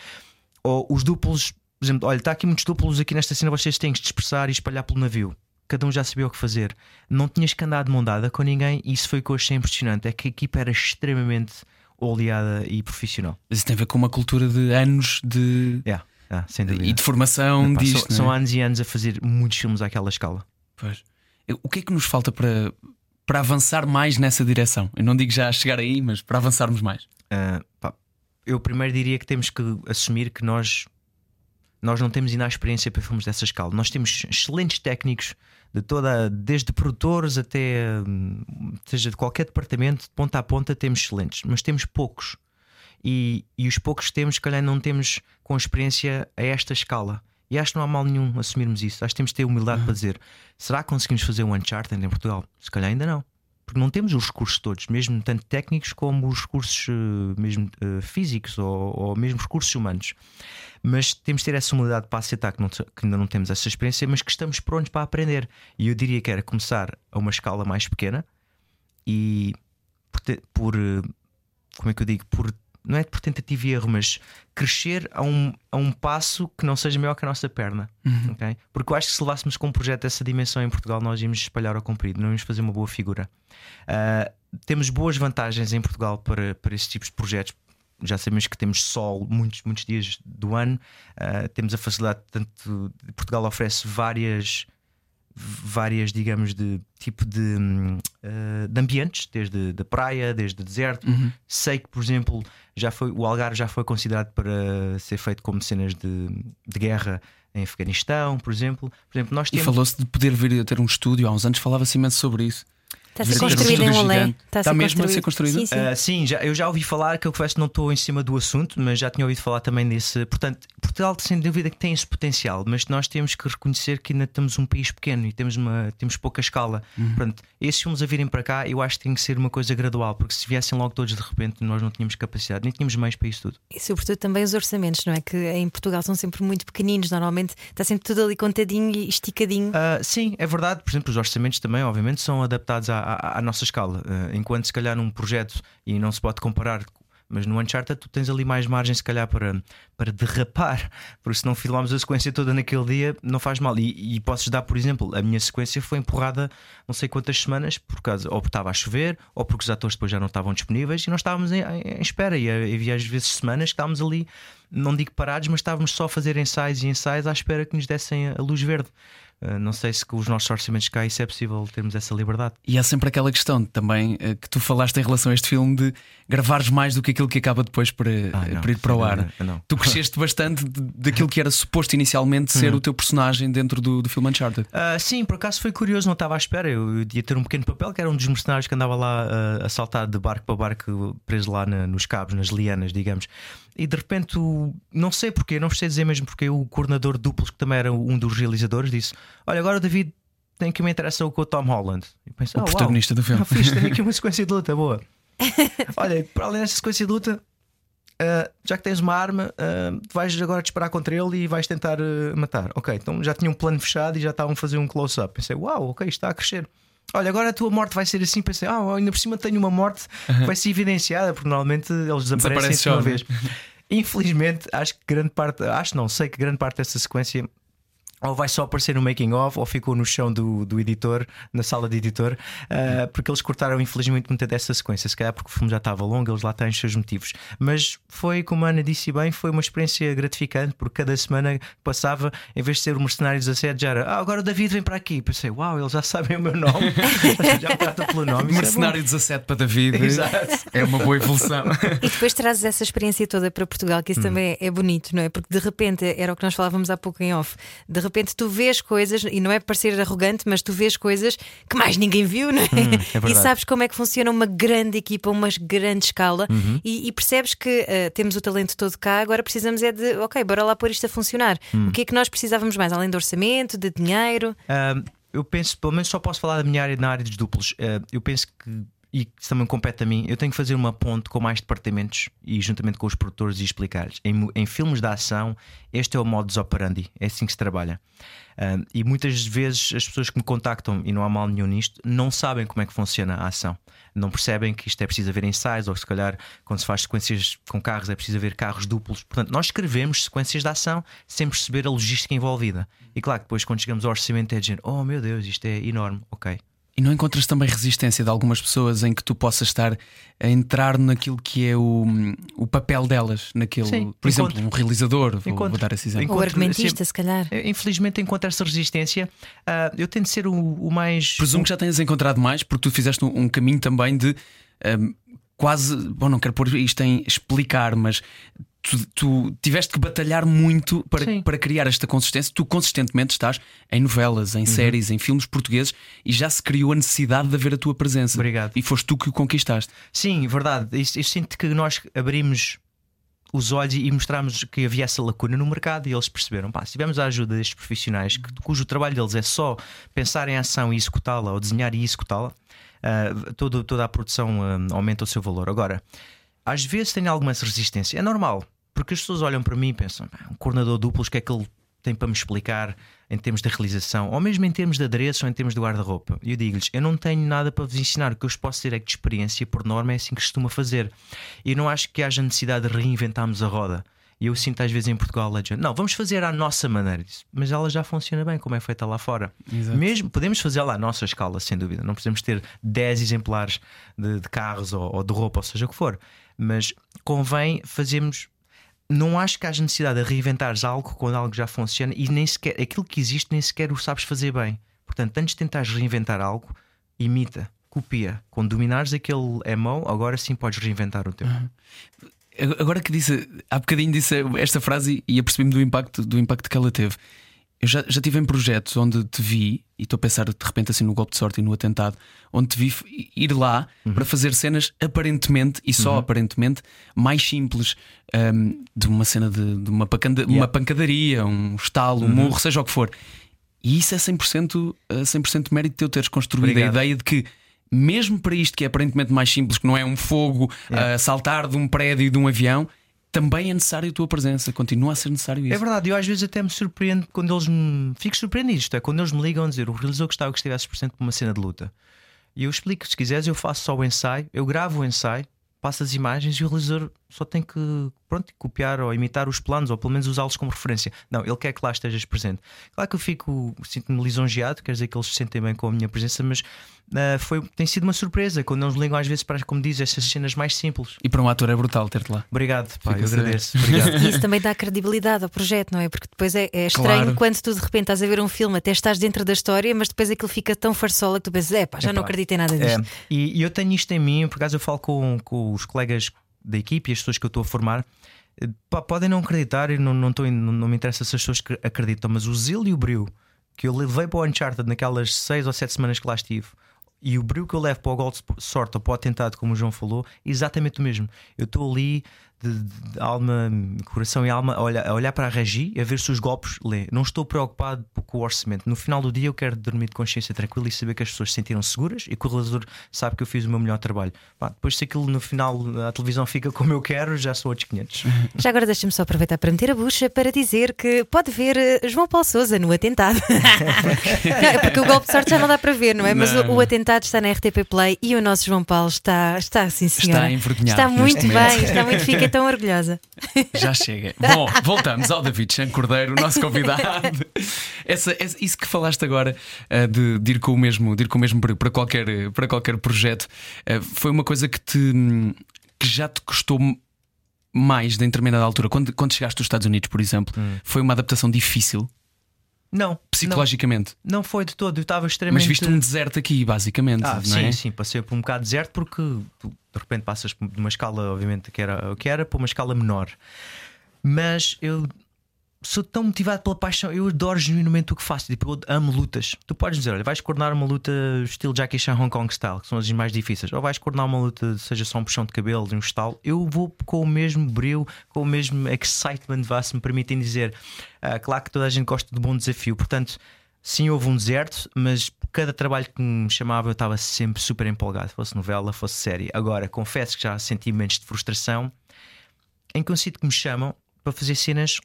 Ou os duplos, por exemplo, olha, está aqui muitos duplos aqui nesta cena, vocês têm que dispersar e espalhar pelo navio. Cada um já sabia o que fazer. Não tinhas que andar de mão dada com ninguém, e isso foi o que eu achei impressionante. É que a equipa era extremamente oleada e profissional. Isso tem a ver com uma cultura de anos de, Yeah, yeah, e de formação Epá, disto. são, não são é? anos e anos a fazer muitos filmes àquela escala. Pois. O que é que nos falta para, para avançar mais nessa direção? Eu não digo já chegar aí, mas para avançarmos mais. Ah, pá, eu primeiro diria que temos que assumir que nós nós não temos ainda a experiência para filmes dessa escala. Nós temos excelentes técnicos de toda, desde produtores até hum, seja de qualquer departamento, de ponta a ponta, temos excelentes, mas temos poucos. E, e os poucos que temos, se calhar, não temos com experiência a esta escala. E acho que não há mal nenhum assumirmos isso. Acho que temos de ter humildade para dizer: será que conseguimos fazer um Uncharted em Portugal? Se calhar ainda não porque não temos os recursos todos, mesmo tanto técnicos como os recursos eh, mesmo eh, físicos ou, ou mesmo os recursos humanos. Mas temos de ter essa humildade para aceitar que, não, que ainda não temos essa experiência, mas que estamos prontos para aprender. E eu diria que era começar a uma escala mais pequena e por, por, eh, como é que eu digo? Por, não é por tentativa e erro, mas crescer a um, a um passo que não seja maior que a nossa perna. ok? Porque eu acho que se levássemos com um projeto dessa dimensão em Portugal, nós íamos espalhar ao comprido, não íamos fazer uma boa figura. Ah, temos boas vantagens em Portugal para, para esse tipo de projetos. Já sabemos que temos sol muitos, muitos dias do ano, Ah, temos a facilidade, tanto Portugal oferece várias várias, digamos, de tipo de, uh, de ambientes, desde da praia, desde deserto. Uhum. Sei que, por exemplo, já foi, o Algarve já foi considerado para ser feito como cenas de, de guerra em Afeganistão, por exemplo. Por exemplo nós temos... E falou-se de poder vir a ter um estúdio, há uns anos falava-se imenso sobre isso. Está a ser construído em Olé. Está, está mesmo a ser construído? Sim, sim. Uh, sim já, eu já ouvi falar, que eu confesso que não estou em cima do assunto, mas já tinha ouvido falar também desse. Portanto, Portugal, sem dúvida, que tem esse potencial, mas nós temos que reconhecer que ainda estamos um país pequeno e temos, uma, temos pouca escala. Uhum. Portanto, esses filmes a virem para cá, eu acho que tem que ser uma coisa gradual, porque se viessem logo todos de repente, nós não tínhamos capacidade, nem tínhamos meios para isso tudo. E sobretudo também os orçamentos, não é? Que em Portugal são sempre muito pequeninos, normalmente está sempre tudo ali contadinho e esticadinho. Uh, sim, é verdade. Por exemplo, os orçamentos também, obviamente, são adaptados à, à, à nossa escala. Uh, enquanto se calhar num projeto, e não se pode comparar, mas no Uncharted tu tens ali mais margem se calhar para, para derrapar, porque se não filmarmos a sequência toda naquele dia, não faz mal. E, e posso dar, por exemplo, a minha sequência foi empurrada não sei quantas semanas, por causa, ou porque estava a chover, ou porque os atores depois já não estavam disponíveis e nós estávamos em, em espera. E havia às vezes semanas que estávamos ali, não digo parados, mas estávamos só a fazer ensaios e ensaios à espera que nos dessem a luz verde. Eh, não sei se com os nossos orçamentos cá isso é possível termos essa liberdade. E há sempre aquela questão também eh, que tu falaste em relação a este filme de gravares mais do que aquilo que acaba depois para, ah, não, para ir para o ar. Não. Tu cresceste bastante daquilo que era suposto inicialmente ser hum. o teu personagem dentro do, do filme Uncharted. Uh, sim, por acaso foi curioso, não estava à espera. Eu, ia ter um pequeno papel que era um dos mercenários que andava lá uh, a saltar de barco para barco, preso lá na, nos cabos, nas lianas, digamos. E de repente, não sei porquê, não sei dizer mesmo porque o coordenador de duplos, que também era um dos realizadores, disse: Olha, agora o David tem que me interessar com o Tom Holland. E pensei, o oh, protagonista uau, do filme. Ah, fixe, tenho aqui uma sequência de luta boa. Olha, para além dessa sequência de luta, uh, já que tens uma arma, uh, vais agora disparar contra ele e vais tentar uh, matar. Ok, então já tinha um plano fechado e já estavam a fazer um close-up. Pensei, uau, ok, está a crescer. Olha, agora a tua morte vai ser assim. Pensei, ah, ainda por cima tenho uma morte que vai ser evidenciada, porque normalmente eles desaparecem de uma vez. Infelizmente, acho que grande parte, acho não, sei que grande parte dessa sequência ou vai só aparecer no making of ou ficou no chão do, do editor, na sala de editor, uh, porque eles cortaram infelizmente muita dessa sequência. Se calhar porque o filme já estava longo, eles lá têm os seus motivos. Mas foi, como a Ana disse bem, foi uma experiência gratificante, porque cada semana passava, em vez de ser o Mercenário 17, já era ah, agora o David vem para aqui. Pensei, uau, eles já sabem o meu nome, já trata pelo nome. É Mercenário é 17 para David Exato. é uma boa evolução. E depois trazes essa experiência toda para Portugal, que isso hum. também é bonito, não é? Porque de repente era o que nós falávamos há pouco em off. De repente tu vês coisas, e não é parecer arrogante, mas tu vês coisas que mais ninguém viu, não é? Hum, é e sabes como é que funciona uma grande equipa, uma grande escala, uhum. e, e, percebes que uh, temos o talento todo cá, agora precisamos é de, ok, bora lá pôr isto a funcionar. Hum. O que é que nós precisávamos mais, além de orçamento, de dinheiro? Eu penso, pelo menos só posso falar da minha área na área dos duplos. Uh, eu penso que e também compete a mim, eu tenho que fazer uma ponte com mais departamentos e juntamente com os produtores e explicar-lhes. Em, em, filmes de ação, este é o modus operandi, é assim que se trabalha. Uh, e muitas vezes as pessoas que me contactam, e não há mal nenhum nisto, não sabem como é que funciona a ação. Não percebem que isto é preciso haver ensaios, ou se calhar quando se faz sequências com carros é preciso haver carros duplos. Portanto, nós escrevemos sequências de ação sem perceber a logística envolvida. E claro, depois quando chegamos ao orçamento é dizer: Oh meu Deus, isto é enorme, ok e não encontras também resistência de algumas pessoas em que tu possas estar a entrar naquilo que é o, o papel delas, naquilo, Sim, por encontro, exemplo, um realizador, vou, vou, dar esse exemplo. Ou argumentista, se calhar. Eh, infelizmente encontro essa resistência. Uh, eu tento ser o, o, mais. Presumo que já tenhas encontrado mais, porque tu fizeste um, um caminho também de. Um, quase, bom, não quero pôr isto em explicar, mas tu, tu, tiveste que batalhar muito para, para criar esta consistência. Tu consistentemente estás em novelas, em uhum. séries, em filmes portugueses e já se criou a necessidade de haver a tua presença. Obrigado. E foste tu que o conquistaste. Sim, verdade. Eu, eu sinto que nós abrimos os olhos e mostramos que havia essa lacuna no mercado e eles perceberam: pá, se tivermos a ajuda destes profissionais, que, cujo trabalho deles é só pensar em ação e executá-la, ou desenhar e executá-la, uh, todo, toda a produção uh, aumenta o seu valor. Agora, às vezes tem alguma resistência, é normal. Porque as pessoas olham para mim e pensam: um coordenador duplos, o que é que ele tem para me explicar em termos de realização, ou mesmo em termos de adereços ou em termos de guarda-roupa? E eu digo-lhes: eu não tenho nada para vos ensinar, o que eu vos posso dizer é que de experiência, por norma, é assim que costuma fazer. E não acho que haja necessidade de reinventarmos a roda. E eu sinto às vezes em Portugal a não, vamos fazer à nossa maneira. Mas ela já funciona bem, como é feita lá fora. Exato. Mesmo podemos fazê-la à nossa escala, sem dúvida. Não precisamos ter 10 exemplares de, de carros ou, ou de roupa, ou seja o que for. Mas convém fazermos não acho que haja necessidade de reinventares algo quando algo já funciona e nem sequer aquilo que existe nem sequer o sabes fazer bem. Portanto, antes de tentares reinventar algo, imita, copia. Quando dominares aquele emo, agora sim podes reinventar o teu. Uhum. Agora que disse, há bocadinho disse esta frase e apercebi-me do impacto, do impacto que ela teve. Eu já, já tive em projetos onde te vi, e estou a pensar de repente assim no golpe de sorte e no atentado, onde te vi ir lá uhum. para fazer cenas aparentemente, e só uhum. aparentemente, mais simples um, de uma cena de, de uma, pancada, yeah. uma pancadaria, um estalo, um uhum. murro, seja o que for. E isso é 100%, 100 eh, mérito teu teres construído Obrigado. a ideia de que mesmo para isto que é aparentemente mais simples, que não é um fogo yeah. a saltar de um prédio de um avião, também é necessário a tua presença, continua a ser necessário isso. É verdade, eu às vezes até me surpreendo quando eles me. Fico surpreendido, isto é, quando eles me ligam a dizer o realizador gostava que estivesse presente para uma cena de luta. E eu explico, se quiseres, eu faço só o ensaio, eu gravo o ensaio, passo as imagens e o realizador só tem que pronto, copiar ou imitar os planos ou pelo menos usá-los como referência. Não, ele quer que lá estejas presente. Claro que eu fico, sinto-me lisonjeado, quer dizer que eles se sentem bem com a minha presença, mas uh, foi, tem sido uma surpresa quando não nos ligam às vezes para, como diz, essas cenas mais simples. E para um ator é brutal ter-te lá. Obrigado, pá, eu agradeço. Obrigado. E isso também dá credibilidade ao projeto, não é? Porque depois é, é estranho claro. quando tu de repente estás a ver um filme, até estás dentro da história, mas depois aquilo fica tão farsola que tu pensas, é pá, já é, não acredito em nada disto. É. E, e, eu tenho isto em mim, por acaso eu falo com, com os colegas da equipe e as pessoas que eu estou a formar podem não acreditar e não, não, não, não me interessa se as pessoas acreditam, mas o zelo e o brilho que eu levei para o Uncharted naquelas seis ou sete semanas que lá estive e o brilho que eu levo para o Gold Sort ou para o atentado, como o João falou, é exatamente o mesmo. Eu estou ali de, de, alma, coração e alma a olhar, a olhar para a regi a ver se os golpes lê. Não estou preocupado com o orçamento. No final do dia eu quero dormir de consciência tranquila e saber que as pessoas se sentiram seguras e que o realizador sabe que eu fiz o meu melhor trabalho. Pá, depois, se aquilo no final a televisão fica como eu quero, já são outros 500. Já agora deixa-me só aproveitar para meter a bucha para dizer que pode ver eh, João Paulo Souza no atentado. não, é porque o golpe de sorte já não dá para ver, não é? Mas o, o, atentado está na RTP Play e o nosso João Paulo está, está assim, senhora. Está envergonhado. Está muito bem, está muito, fica tão orgulhosa. Já chega. Bom, voltamos ao David Chan Cordeiro, o nosso convidado. Essa, essa, isso que falaste agora uh, de, de, ir com o mesmo, de ir com o mesmo para qualquer, para qualquer projeto, uh, foi uma coisa que te que já te custou mais em determinada altura. Quando, quando chegaste dos Estados Unidos, por exemplo, hum. foi uma adaptação difícil. Não. Psicologicamente? Não, não foi de todo. Eu estava extremamente. Mas viste um deserto aqui, basicamente. Ah, sim, é? sim. Passei por um bocado de deserto porque de repente passas de uma escala, obviamente, que era o que era, para uma escala menor. Mas eu sou tão motivado pela paixão, eu adoro genuinamente o que faço. Tipo, eu amo lutas. Tu podes dizer, olha, vais coordenar uma luta estilo Jackie Chan Hong Kong style, que são as mais difíceis, ou vais coordenar uma luta, seja só um puxão de cabelo, um estalo. Eu vou com o mesmo brilho, com o mesmo excitement, vá, se me permitem dizer. Uh, claro que toda a gente gosta de bom desafio, portanto. Sim, houve um deserto, mas cada trabalho que me chamava eu estava sempre super empolgado, fosse novela, fosse série. Agora, confesso que já senti momentos de frustração em que eu sinto que me chamam para fazer cenas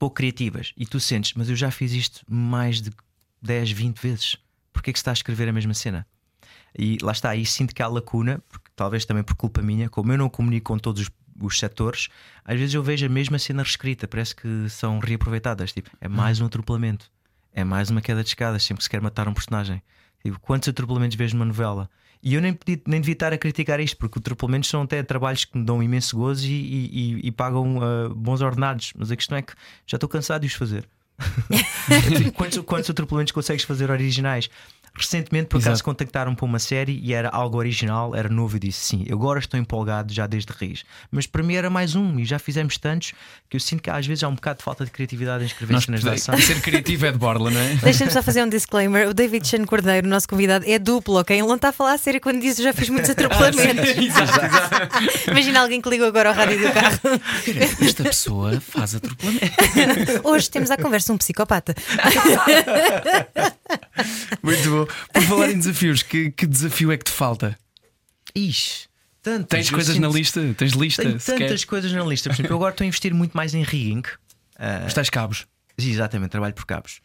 pouco criativas e tu sentes, mas eu já fiz isto mais de 10, 20 vezes. Porquê é que se está a escrever a mesma cena? E lá está, aí sinto que há lacuna, porque, talvez também por culpa minha, como eu não comunico com todos os, os setores, às vezes eu vejo a mesma cena reescrita, parece que são reaproveitadas. Tipo, é mais um atropelamento, é mais uma queda de escadas, sempre que se quer matar um personagem. Tipo, quantos atropelamentos vejo numa novela? E eu nem, nem devia estar a criticar isto, porque atropelamentos são até trabalhos que me dão imenso gozo e, e, e pagam uh, bons ordenados. Mas a questão é que já estou cansado de os fazer. quantos, quantos atropelamentos consegues fazer originais? Recentemente, por acaso, contactaram para uma série e era algo original, era novo. e disse sim, eu agora estou empolgado já desde raiz. Mas para mim era mais um e já fizemos tantos que eu sinto que às vezes há um bocado de falta de criatividade em escrever Nós cenas de ação. Ser criativo é de borla, não é? Deixa-me só fazer um disclaimer: o David Chan Cordeiro, o nosso convidado, é duplo, ok? Ele não está a falar a sério quando diz já fiz muitos atropelamentos. exato, exato. Imagina alguém que ligou agora ao rádio do carro. Esta pessoa faz atropelamento. Hoje temos à conversa um psicopata. Muito bom. Por falar em desafios, que, que desafio é que te falta? Ixi. Tantas, Tens coisas sinto... na lista? Tens lista? Tenho tantas coisas na lista. Por exemplo, eu agora estou a investir muito mais em rigging. Uh... Os tais cabos. Exatamente, trabalho por cabos.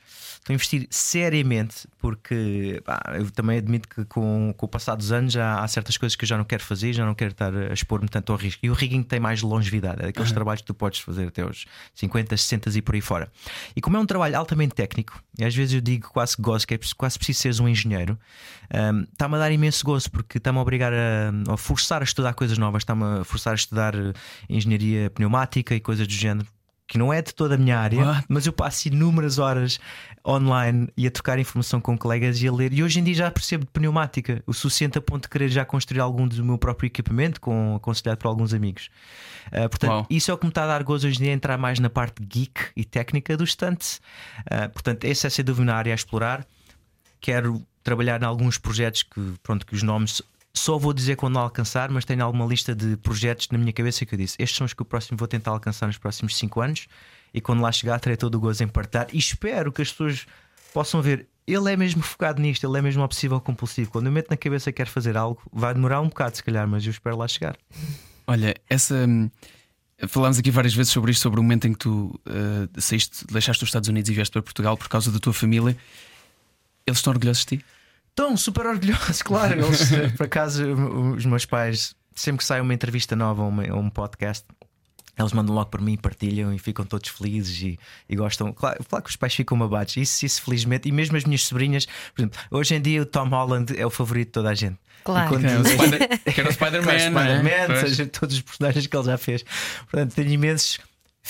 Estou a investir seriamente porque pá, eu também admito que com, com o passar dos anos já há certas coisas que eu já não quero fazer, já não quero estar a expor-me tanto ao risco. E o rigging tem mais longevidade, é daqueles uhum. trabalhos que tu podes fazer até os 50, 60 e por aí fora. E como é um trabalho altamente técnico, e às vezes eu digo quase que gosto, que é quase preciso seres um engenheiro, um, está-me a dar imenso gozo porque está-me a obrigar a, a forçar a estudar coisas novas, está-me a forçar a estudar engenharia pneumática e coisas do género que não é de toda a minha área, What? mas eu passo inúmeras horas online e a trocar informação com colegas e a ler. E hoje em dia já percebo de pneumática o suficiente a ponto de querer já construir algum do meu próprio equipamento, com, aconselhado por alguns amigos. Uh, portanto, Uau. isso é o que me está a dar gozo hoje em dia, entrar mais na parte geek e técnica dos stunts. Uh, portanto, essa é sem dúvida a área a explorar. Quero trabalhar em alguns projetos que, pronto, que os nomes só vou dizer quando alcançar, mas tenho alguma lista de projetos na minha cabeça que eu disse: estes são os que o próximo vou tentar alcançar nos próximos 5 anos e quando lá chegar terei todo o gozo em partilhar e espero que as pessoas possam ver. Ele é mesmo focado nisto, ele é mesmo obsessivo compulsivo. Quando eu meto na cabeça que quero fazer algo, vai demorar um bocado, se calhar, mas eu espero lá chegar. Olha, essa. Falámos aqui várias vezes sobre isto, sobre o momento em que tu uh, saíste, deixaste os Estados Unidos e vieste para Portugal por causa da tua família. Eles estão orgulhosos de ti? Estão super orgulhosos, claro. Eles, eh, por acaso, os meus pais, sempre que sai uma entrevista nova ou um, um podcast, eles mandam logo para mim, partilham e ficam todos felizes e, e gostam. Claro, claro, que os pais ficam abates, isso, isso felizmente. E mesmo as minhas sobrinhas, por exemplo, hoje em dia o Tom Holland é o favorito de toda a gente. Claro, quando... que era o Spider-Man, Spider-Man, né? todos os personagens que ele já fez. Portanto, tenho imensos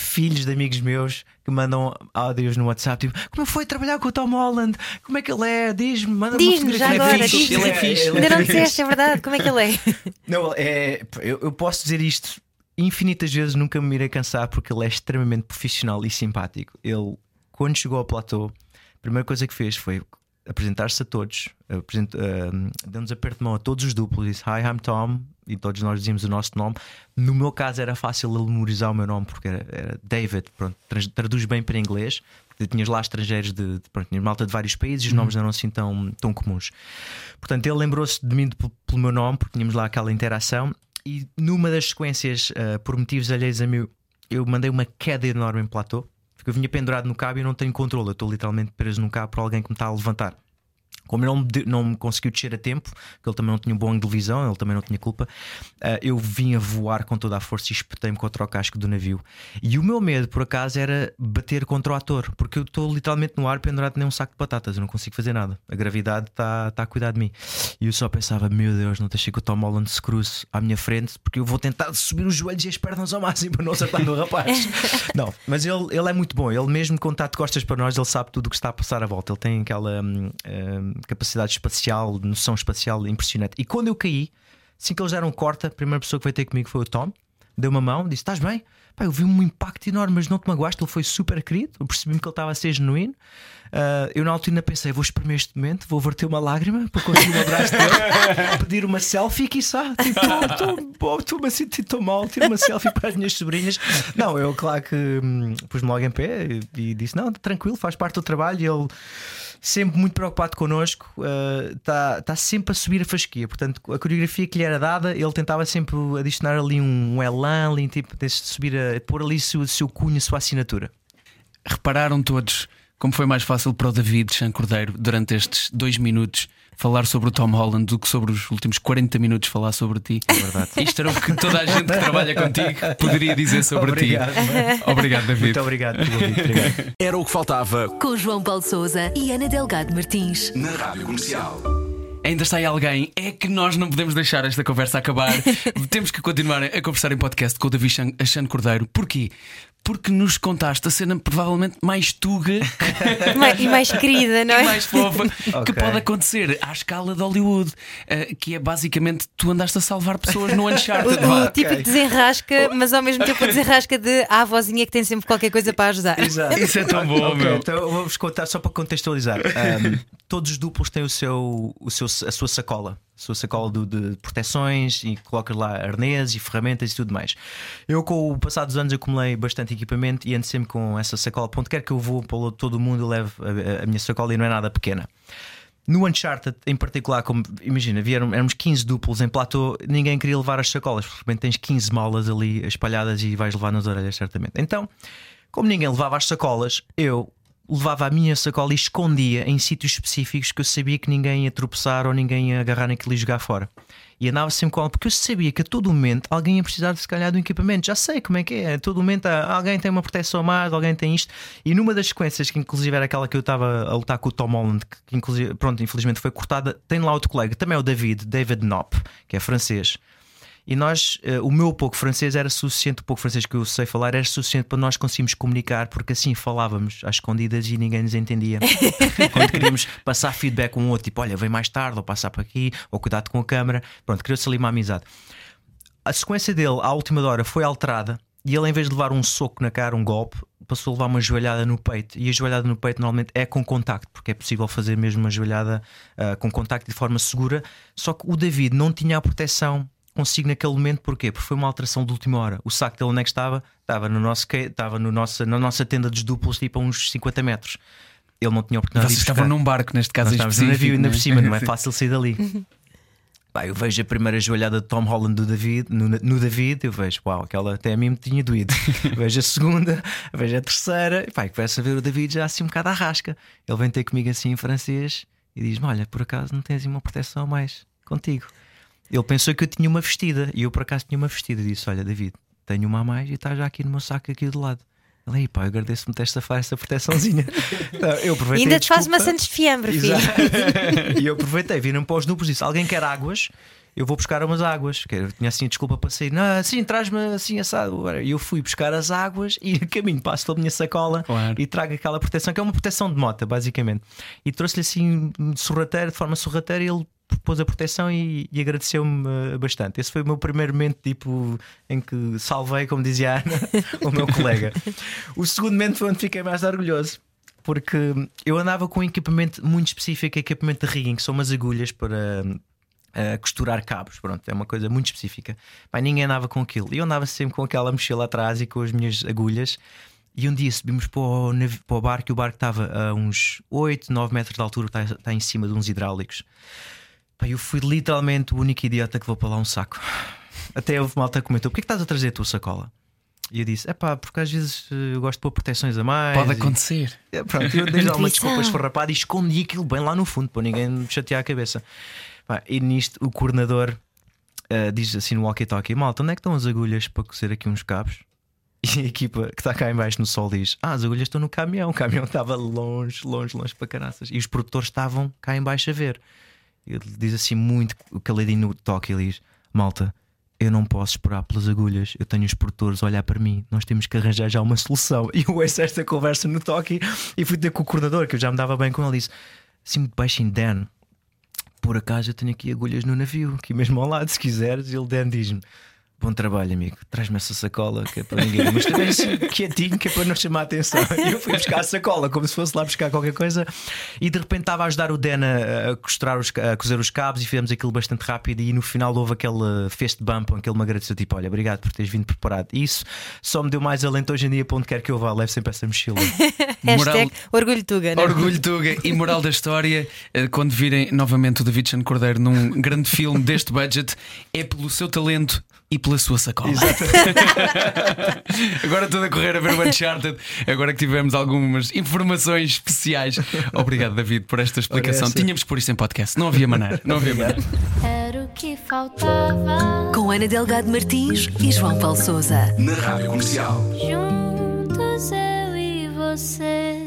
filhos de amigos meus que mandam áudios no WhatsApp tipo, como foi trabalhar com o Tom Holland? Como é que ele é? Diz-me, manda Diz-me já agora, diz ele é fixe. Ainda não disseste, é verdade, como é que ele é? Não, é eu, eu posso dizer isto infinitas vezes, nunca me irei cansar porque ele é extremamente profissional e simpático. Ele, quando chegou ao platô, a primeira coisa que fez foi apresentar-se a todos, apresent, uh, deu-nos aperto de mão a todos os duplos, disse Hi, I'm Tom, e todos nós dizíamos o nosso nome. No meu caso era fácil ele memorizar o meu nome porque era, era David, pronto, traduz bem para inglês, porque tinhas lá estrangeiros de, de pronto, tinhas malta de vários países e os uhum. nomes não eram assim tão, tão comuns. Portanto, ele lembrou-se de mim pelo meu nome, porque tínhamos lá aquela interação, e numa das sequências, uh, por motivos alheios a mim, eu mandei uma queda enorme em platô. Porque eu vinha pendurado no cabo e eu não tenho controle. Eu estou literalmente preso no cabo por alguém que me está a levantar. Como ele não me, não me conseguiu descer a tempo, que ele também não tinha um bom ângulo de visão, ele também não tinha culpa, uh, eu vim a voar com toda a força e espetei-me contra o casco do navio. E o meu medo, por acaso, era bater contra o ator, porque eu estou literalmente no ar pendurado nem um saco de batatas, eu não consigo fazer nada. A gravidade está tá a cuidar de mim. E eu só pensava, meu Deus, não deixei que o Tom Holland se cruze à minha frente, porque eu vou tentar subir os joelhos e as pernas ao máximo para não acertar no rapaz. não, mas ele, ele é muito bom, ele mesmo quando está de costas para nós, ele sabe tudo o que está a passar à volta. Ele tem aquela. Hum, hum, capacidade espacial, noção espacial impressionante. E quando eu caí, assim que eles deram corta, a primeira pessoa que veio ter comigo foi o Tom, deu uma mão, disse: Estás bem? Pá, eu vi um impacto enorme, mas não te magoaste. Ele foi super querido, eu percebi-me que ele estava a ser genuíno. Uh, eu na altura pensei: vou espremer este momento, vou verter uma lágrima para conseguir abraço dele, pedir uma selfie, quiçá. Tipo, estou-me a sentir tão mal, tiro uma selfie para as minhas sobrinhas. Não, eu, claro que hum, pus-me logo em pé e, e disse: Não, tranquilo, faz parte do trabalho. E ele sempre muito preocupado connosco, está uh, tá sempre a subir a fasquia. Portanto, a coreografia que lhe era dada, ele tentava sempre adicionar ali um, um elan, ali, tipo, de subir a pôr ali o seu, seu cunho, a sua assinatura. Repararam todos como foi mais fácil para o David Chan Cordeiro durante estes dois minutos falar sobre o Tom Holland do que sobre os últimos 40 minutos falar sobre ti. É verdade. Isto era o que toda a gente que trabalha contigo poderia dizer sobre obrigado, ti. Mano. Obrigado, David. Muito obrigado, obrigado. Era o que faltava. Com João Paulo Souza e Ana Delgado Martins. Na Rádio Comercial. Ainda está aí alguém? É que nós não podemos deixar esta conversa acabar. Temos que continuar a conversar em podcast com o David Chan Cordeiro. Porquê? Porque nos contaste a cena provavelmente mais tuga e mais querida, não é? E mais fofa okay. que pode acontecer à escala de Hollywood, uh, que é basicamente tu andaste a salvar pessoas no Uncharted. o, o tipo de desenrasca, mas ao mesmo tempo a desenrasca de a vozinha que tem sempre qualquer coisa para ajudar. Exato. Isso é tão bom, okay, meu. Então vou-vos contar só para contextualizar. Um, todos os duplos têm o seu, o seu, a sua sacola sua sacola de, de proteções e colocas lá arnês e ferramentas e tudo mais. Eu, com o passar dos anos, acumulei bastante equipamento e ando sempre com essa sacola. Ponto quer que eu vou para todo o mundo, eu levo a, a, minha sacola e não é nada pequena. No Uncharted, em particular, como imagina, vieram, éramos 15 duplos em platô, ninguém queria levar as sacolas, porque de repente tens 15 malas ali espalhadas e vais levar nas orelhas, certamente. Então, como ninguém levava as sacolas, eu levava a minha sacola e escondia em sítios específicos que eu sabia que ninguém ia tropeçar ou ninguém ia agarrar naquilo e jogar fora. E andava sempre com ela, porque eu sabia que a todo momento alguém ia precisar, se calhar, do equipamento. Já sei como é que é. A todo momento alguém tem uma proteção a mais, alguém tem isto. E numa das sequências, que inclusive era aquela que eu estava a lutar com o Tom Holland, que inclusive, pronto, infelizmente foi cortada, tem lá outro colega, também é o David, David Knopp, que é francês E nós, uh, o meu pouco francês era suficiente, o pouco francês que eu sei falar era suficiente para nós conseguirmos comunicar, porque assim falávamos às escondidas e ninguém nos entendia. Quando queríamos passar feedback com um outro, tipo, olha, vem mais tarde, ou passar para aqui, ou cuidado com a câmera, pronto, criou-se ali uma amizade. A sequência dele, à última hora, foi alterada e ele, em vez de levar um soco na cara, um golpe, passou a levar uma joelhada no peito. E a joelhada no peito normalmente é com contacto, porque é possível fazer mesmo uma joelhada uh, com contacto de forma segura. Só que o David não tinha a proteção consigo naquele momento, porquê? Porque foi uma alteração de última hora. O saco dele onde é que estava? Estava, no nosso, estava no nosso, na nossa tenda dos duplos, tipo a uns 50 metros. Ele não tinha oportunidade Vocês de estavam num barco, neste caso, Nós estávamos no navio, ainda por é? cima, não é fácil sair dali. Pá, eu vejo a primeira joelhada de Tom Holland do David, no, no David, eu vejo, uau, aquela até a mim me tinha doído. vejo a segunda, vejo a terceira, e pá, começo a ver o David já assim um bocado à rasca. Ele vem ter comigo assim em francês e diz-me: Olha, por acaso não tens uma proteção mais contigo. Ele pensou que eu tinha uma vestida e eu por acaso tinha uma vestida. E disse: Olha, David, tenho uma a mais e está já aqui no meu saco aqui do lado. Ele pá, eu agradeço-me esta essa proteçãozinha. Então, eu aproveitei. Ainda te faz maçãs de fiambre, filho. e eu aproveitei, viram para os números e disse: Alguém quer águas? Eu vou buscar umas águas. Eu tinha assim desculpa para sair. Não, assim, traz-me assim assado. E eu fui buscar as águas e caminho, passo toda a minha sacola claro. e trago aquela proteção, que é uma proteção de moto, basicamente. E trouxe-lhe assim sorrateiro, de forma sorrateira, e ele pôs a proteção e, e agradeceu-me uh, bastante. Esse foi o meu primeiro momento tipo, em que salvei, como dizia a Ana, o meu colega. O segundo momento foi onde fiquei mais orgulhoso. Porque eu andava com um equipamento muito específico, equipamento de rigging, que são umas agulhas para, uh, costurar cabos. Pronto, é uma coisa muito específica. Pai, ninguém andava com aquilo. E eu andava sempre com aquela mochila atrás e com as minhas agulhas. E um dia subimos para o, para o barco e o barco estava a uns 8, 9 metros de altura, está, está em cima de uns hidráulicos. Pai, eu fui literalmente o único idiota que vou para lá um saco. Até houve malta que comentou: porquê que estás a trazer a tua sacola? E eu disse: é pá, porque às vezes eh, eu gosto de pôr proteções a mais. Pode acontecer. E, é, pronto, eu dei algumas desculpas esfarrapadas e escondi aquilo bem lá no fundo para ninguém me chatear a cabeça. Pá, e nisto o coordenador uh, diz assim no walkie-talkie: Malta, onde é que estão as agulhas para cozer aqui uns cabos? E a equipa que está cá embaixo no sol diz: Ah, as agulhas estão no caminhão. O caminhão estava longe, longe, longe para caraças. E os produtores estavam cá embaixo a ver. Ele diz assim muito caladinho no toque: Ele diz: Malta, eu não posso esperar pelas agulhas, eu tenho os produtores a olhar para mim, nós temos que arranjar já uma solução. E eu ouço esta conversa no toque e fui ter com o coordenador, que eu já me dava bem com ele, disse assim muito baixinho: Dan, por acaso eu tenho aqui agulhas no navio, aqui mesmo ao lado, se quiseres. E ele Dan diz-me: Bom trabalho, amigo. Traz-me essa sacola que é para ninguém. Mas também assim, quietinho, que é para não chamar a atenção. E eu fui buscar a sacola, como se fosse lá buscar qualquer coisa. E de repente estava a ajudar o Dan a, costurar os, a cozer os cabos e fizemos aquilo bastante rápido. E no final houve aquele fist bump em que ele me agradeceu: tipo, olha, obrigado por teres vindo preparado. E isso só me deu mais alento hoje em dia para onde quer que eu vá. Levo sempre essa mochila. Moral... Orgulho Tuga, né? Orgulho Tuga. E moral da história: eh, quando virem novamente o David Chan Cordeiro num grande filme deste budget, é pelo seu talento e pela sua sacola. agora tudo a correr a ver o Uncharted, agora que tivemos algumas informações especiais. Obrigado, David, por esta explicação. Tínhamos por isso em podcast, não havia maneira. Não havia maneira. Era o que faltava. Com Ana Delgado Martins e João Paulo Souza. Na Rádio Comercial. Juntos eu e você.